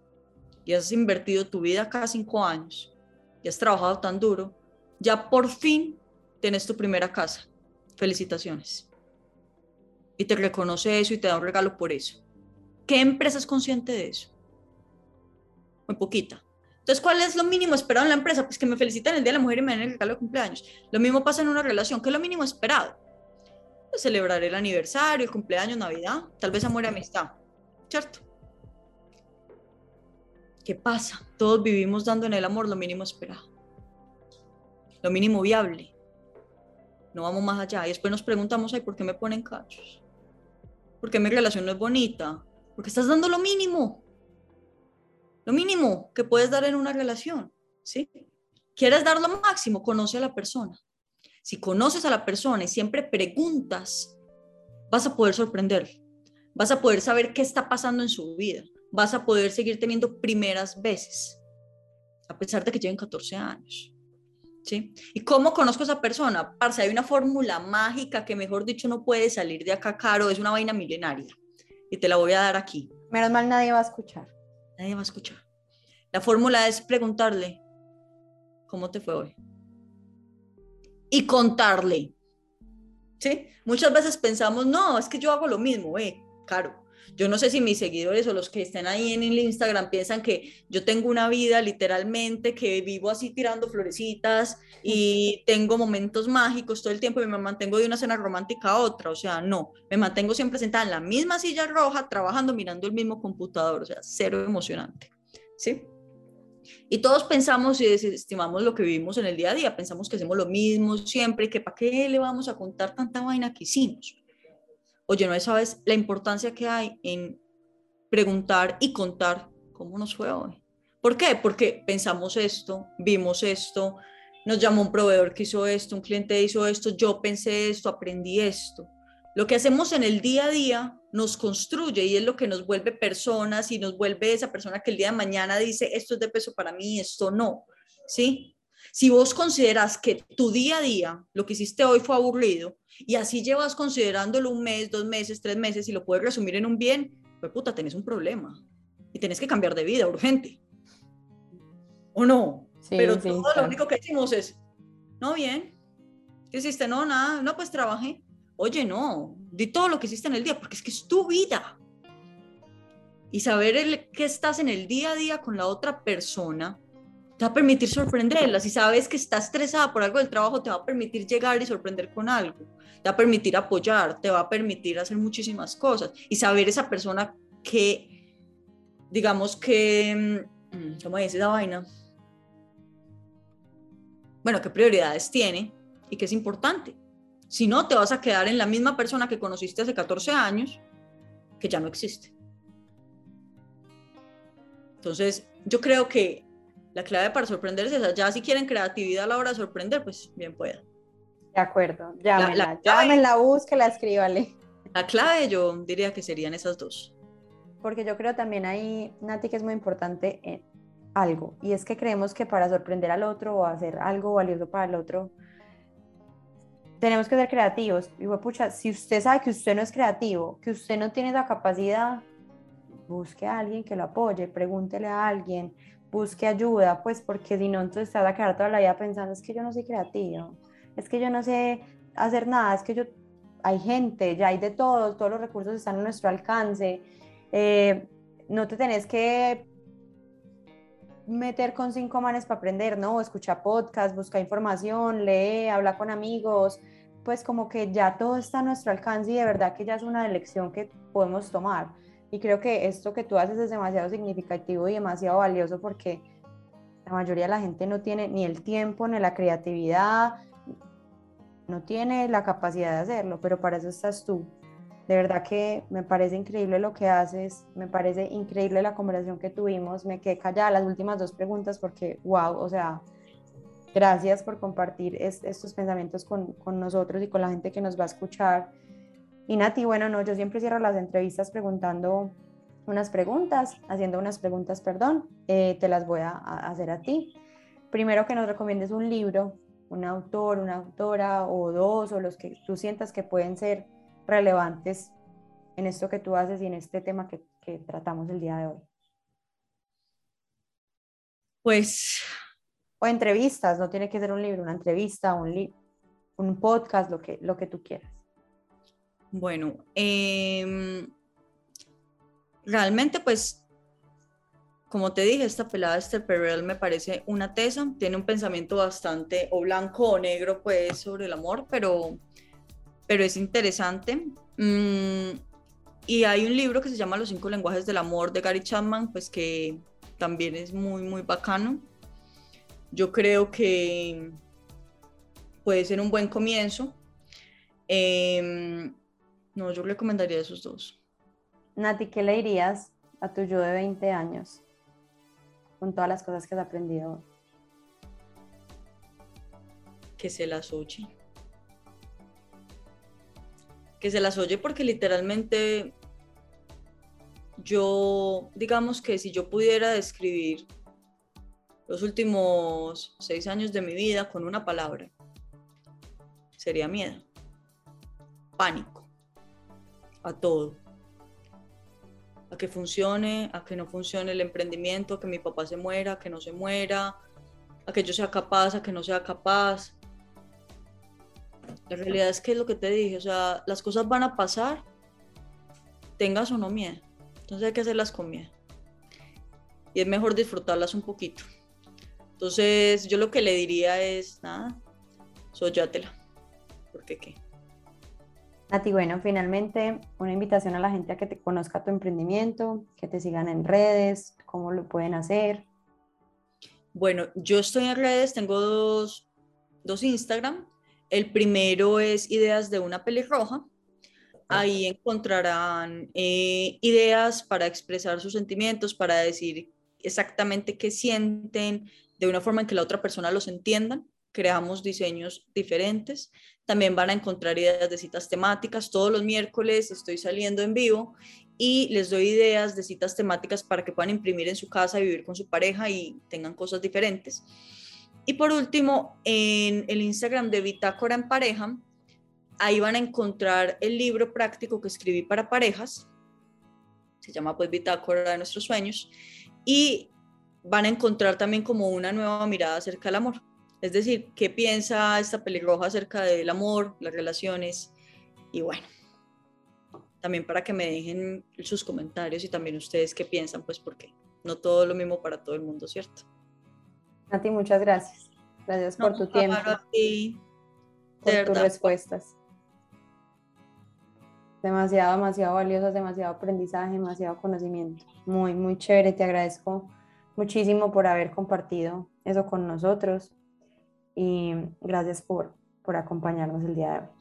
y has invertido tu vida acá cinco años y has trabajado tan duro, ya por fin tienes tu primera casa. Felicitaciones. Y te reconoce eso y te da un regalo por eso. ¿Qué empresa es consciente de eso? Muy poquita. Entonces, ¿cuál es lo mínimo esperado en la empresa? Pues que me feliciten el Día de la Mujer y me den el regalo de cumpleaños. Lo mismo pasa en una relación. ¿Qué es lo mínimo esperado? Pues celebrar el aniversario, el cumpleaños, Navidad, tal vez amor y amistad. ¿Cierto? ¿Qué pasa? Todos vivimos dando en el amor lo mínimo esperado, lo mínimo viable. No vamos más allá. Y después nos preguntamos, ay, ¿por qué me ponen cachos? ¿Por qué mi relación no es bonita? Porque estás dando lo mínimo. Lo mínimo que puedes dar en una relación, ¿sí? ¿Quieres dar lo máximo? Conoce a la persona. Si conoces a la persona y siempre preguntas, vas a poder sorprender. Vas a poder saber qué está pasando en su vida vas a poder seguir teniendo primeras veces, a pesar de que lleven 14 años. ¿Sí? ¿Y cómo conozco a esa persona? Parce, hay una fórmula mágica que, mejor dicho, no puede salir de acá caro, es una vaina milenaria. Y te la voy a dar aquí. Menos mal nadie va a escuchar. Nadie va a escuchar. La fórmula es preguntarle, ¿cómo te fue hoy? Y contarle. ¿Sí? Muchas veces pensamos, no, es que yo hago lo mismo, eh, caro. Yo no sé si mis seguidores o los que estén ahí en el Instagram piensan que yo tengo una vida literalmente, que vivo así tirando florecitas y tengo momentos mágicos todo el tiempo y me mantengo de una cena romántica a otra. O sea, no, me mantengo siempre sentada en la misma silla roja, trabajando, mirando el mismo computador. O sea, cero emocionante. ¿Sí? Y todos pensamos y desestimamos lo que vivimos en el día a día, pensamos que hacemos lo mismo siempre, que para qué le vamos a contar tanta vaina que hicimos oye, no sabes la importancia que hay en preguntar y contar cómo nos fue hoy. ¿Por qué? Porque pensamos esto, vimos esto, nos llamó un proveedor que hizo esto, un cliente hizo esto, yo pensé esto, aprendí esto. Lo que hacemos en el día a día nos construye y es lo que nos vuelve personas y nos vuelve esa persona que el día de mañana dice, esto es de peso para mí, esto no. ¿Sí? Si vos consideras que tu día a día, lo que hiciste hoy fue aburrido, y así llevas considerándolo un mes, dos meses, tres meses, y lo puedes resumir en un bien, pues puta, tenés un problema. Y tenés que cambiar de vida urgente. ¿O no? Pero todo lo único que hicimos es, no, bien. ¿Qué hiciste? No, nada. No, pues trabajé. Oye, no. Di todo lo que hiciste en el día, porque es que es tu vida. Y saber el, que estás en el día a día con la otra persona te va a permitir sorprenderla. Si sabes que está estresada por algo del trabajo, te va a permitir llegar y sorprender con algo. Te va a permitir apoyar, te va a permitir hacer muchísimas cosas. Y saber esa persona que, digamos que, mm, ¿cómo dice esa vaina? Bueno, qué prioridades tiene y qué es importante. Si no, te vas a quedar en la misma persona que conociste hace 14 años, que ya no existe. Entonces, yo creo que la clave para sorprender es esa. Ya si quieren creatividad a la hora de sorprender, pues bien pueda. De acuerdo, llámenla, la, la llámenla, búsquela, escríbale. La clave yo diría que serían esas dos. Porque yo creo también ahí, Nati, que es muy importante en algo, y es que creemos que para sorprender al otro o hacer algo valioso para el otro, tenemos que ser creativos. Y pucha, si usted sabe que usted no es creativo, que usted no tiene esa capacidad, busque a alguien que lo apoye, pregúntele a alguien, busque ayuda, pues porque si no, entonces vas a quedar toda la vida pensando, es que yo no soy creativo, es que yo no sé hacer nada, es que yo hay gente, ya hay de todo, todos los recursos están a nuestro alcance. Eh, no te tenés que meter con cinco manes para aprender, ¿no? Escucha podcast, busca información, lee, habla con amigos, pues como que ya todo está a nuestro alcance y de verdad que ya es una elección que podemos tomar. Y creo que esto que tú haces es demasiado significativo y demasiado valioso porque la mayoría de la gente no tiene ni el tiempo, ni la creatividad, no tiene la capacidad de hacerlo, pero para eso estás tú. De verdad que me parece increíble lo que haces, me parece increíble la conversación que tuvimos, me quedé callada las últimas dos preguntas porque, wow, o sea, gracias por compartir estos pensamientos con, con, nosotros y con la gente que nos va a escuchar. Y Nati, bueno, no, yo siempre cierro las entrevistas preguntando unas preguntas, haciendo unas preguntas, perdón, eh, te las voy a, a hacer a ti. Primero que nos recomiendes un libro, un autor, una autora o dos o los que tú sientas que pueden ser relevantes en esto que tú haces y en este tema que, que tratamos el día de hoy. Pues... O entrevistas, no tiene que ser un libro, una entrevista, un, un podcast, lo que, lo que tú quieras. Bueno, eh, realmente pues, como te dije, esta pelada Esther Perel me parece una tesa, tiene un pensamiento bastante o blanco o negro pues sobre el amor, pero, pero es interesante. Mm, y hay un libro que se llama Los cinco lenguajes del amor de Gary Chapman, pues que también es muy, muy bacano. Yo creo que puede ser un buen comienzo. Em, no, yo recomendaría esos dos. Nati, ¿qué le dirías a tu yo de 20 años con todas las cosas que has aprendido Que se las oye. Que se las oye porque literalmente yo, digamos que si yo pudiera describir los últimos seis años de mi vida con una palabra, sería miedo, pánico, a todo a que funcione, a que no funcione el emprendimiento, a que mi papá se muera, a que no se muera, a que yo sea capaz, a que no sea capaz. La realidad es que es lo que te dije, o sea, las cosas van a pasar, tengas o no miedo. Entonces hay que hacerlas con miedo. Y es mejor disfrutarlas un poquito. Entonces yo lo que le diría es, nada, soyátela. ¿Por qué? A ti, bueno, finalmente una invitación a la gente a que te conozca tu emprendimiento, que te sigan en redes, cómo lo pueden hacer. Bueno, yo estoy en redes, tengo dos, dos Instagram. El primero es Ideas de una pelirroja. Ahí encontrarán eh, ideas para expresar sus sentimientos, para decir exactamente qué sienten, de una forma en que la otra persona los entienda. Creamos diseños diferentes. También van a encontrar ideas de citas temáticas. Todos los miércoles estoy saliendo en vivo y les doy ideas de citas temáticas para que puedan imprimir en su casa, vivir con su pareja y tengan cosas diferentes. Y por último, en el Instagram de Bitácora en Pareja, ahí van a encontrar el libro práctico que escribí para parejas. Se llama pues Bitácora de nuestros sueños. Y van a encontrar también como una nueva mirada acerca del amor. Es decir, ¿qué piensa esta pelirroja acerca del amor, las relaciones? Y bueno, también para que me dejen sus comentarios y también ustedes qué piensan, pues porque no todo lo mismo para todo el mundo, ¿cierto? Nati, muchas gracias. Gracias por tu tiempo. y por tus respuestas. Demasiado, demasiado valiosas, demasiado aprendizaje, demasiado conocimiento. Muy, muy chévere. Te agradezco muchísimo por haber compartido eso con nosotros y gracias por, por acompañarnos el día de hoy.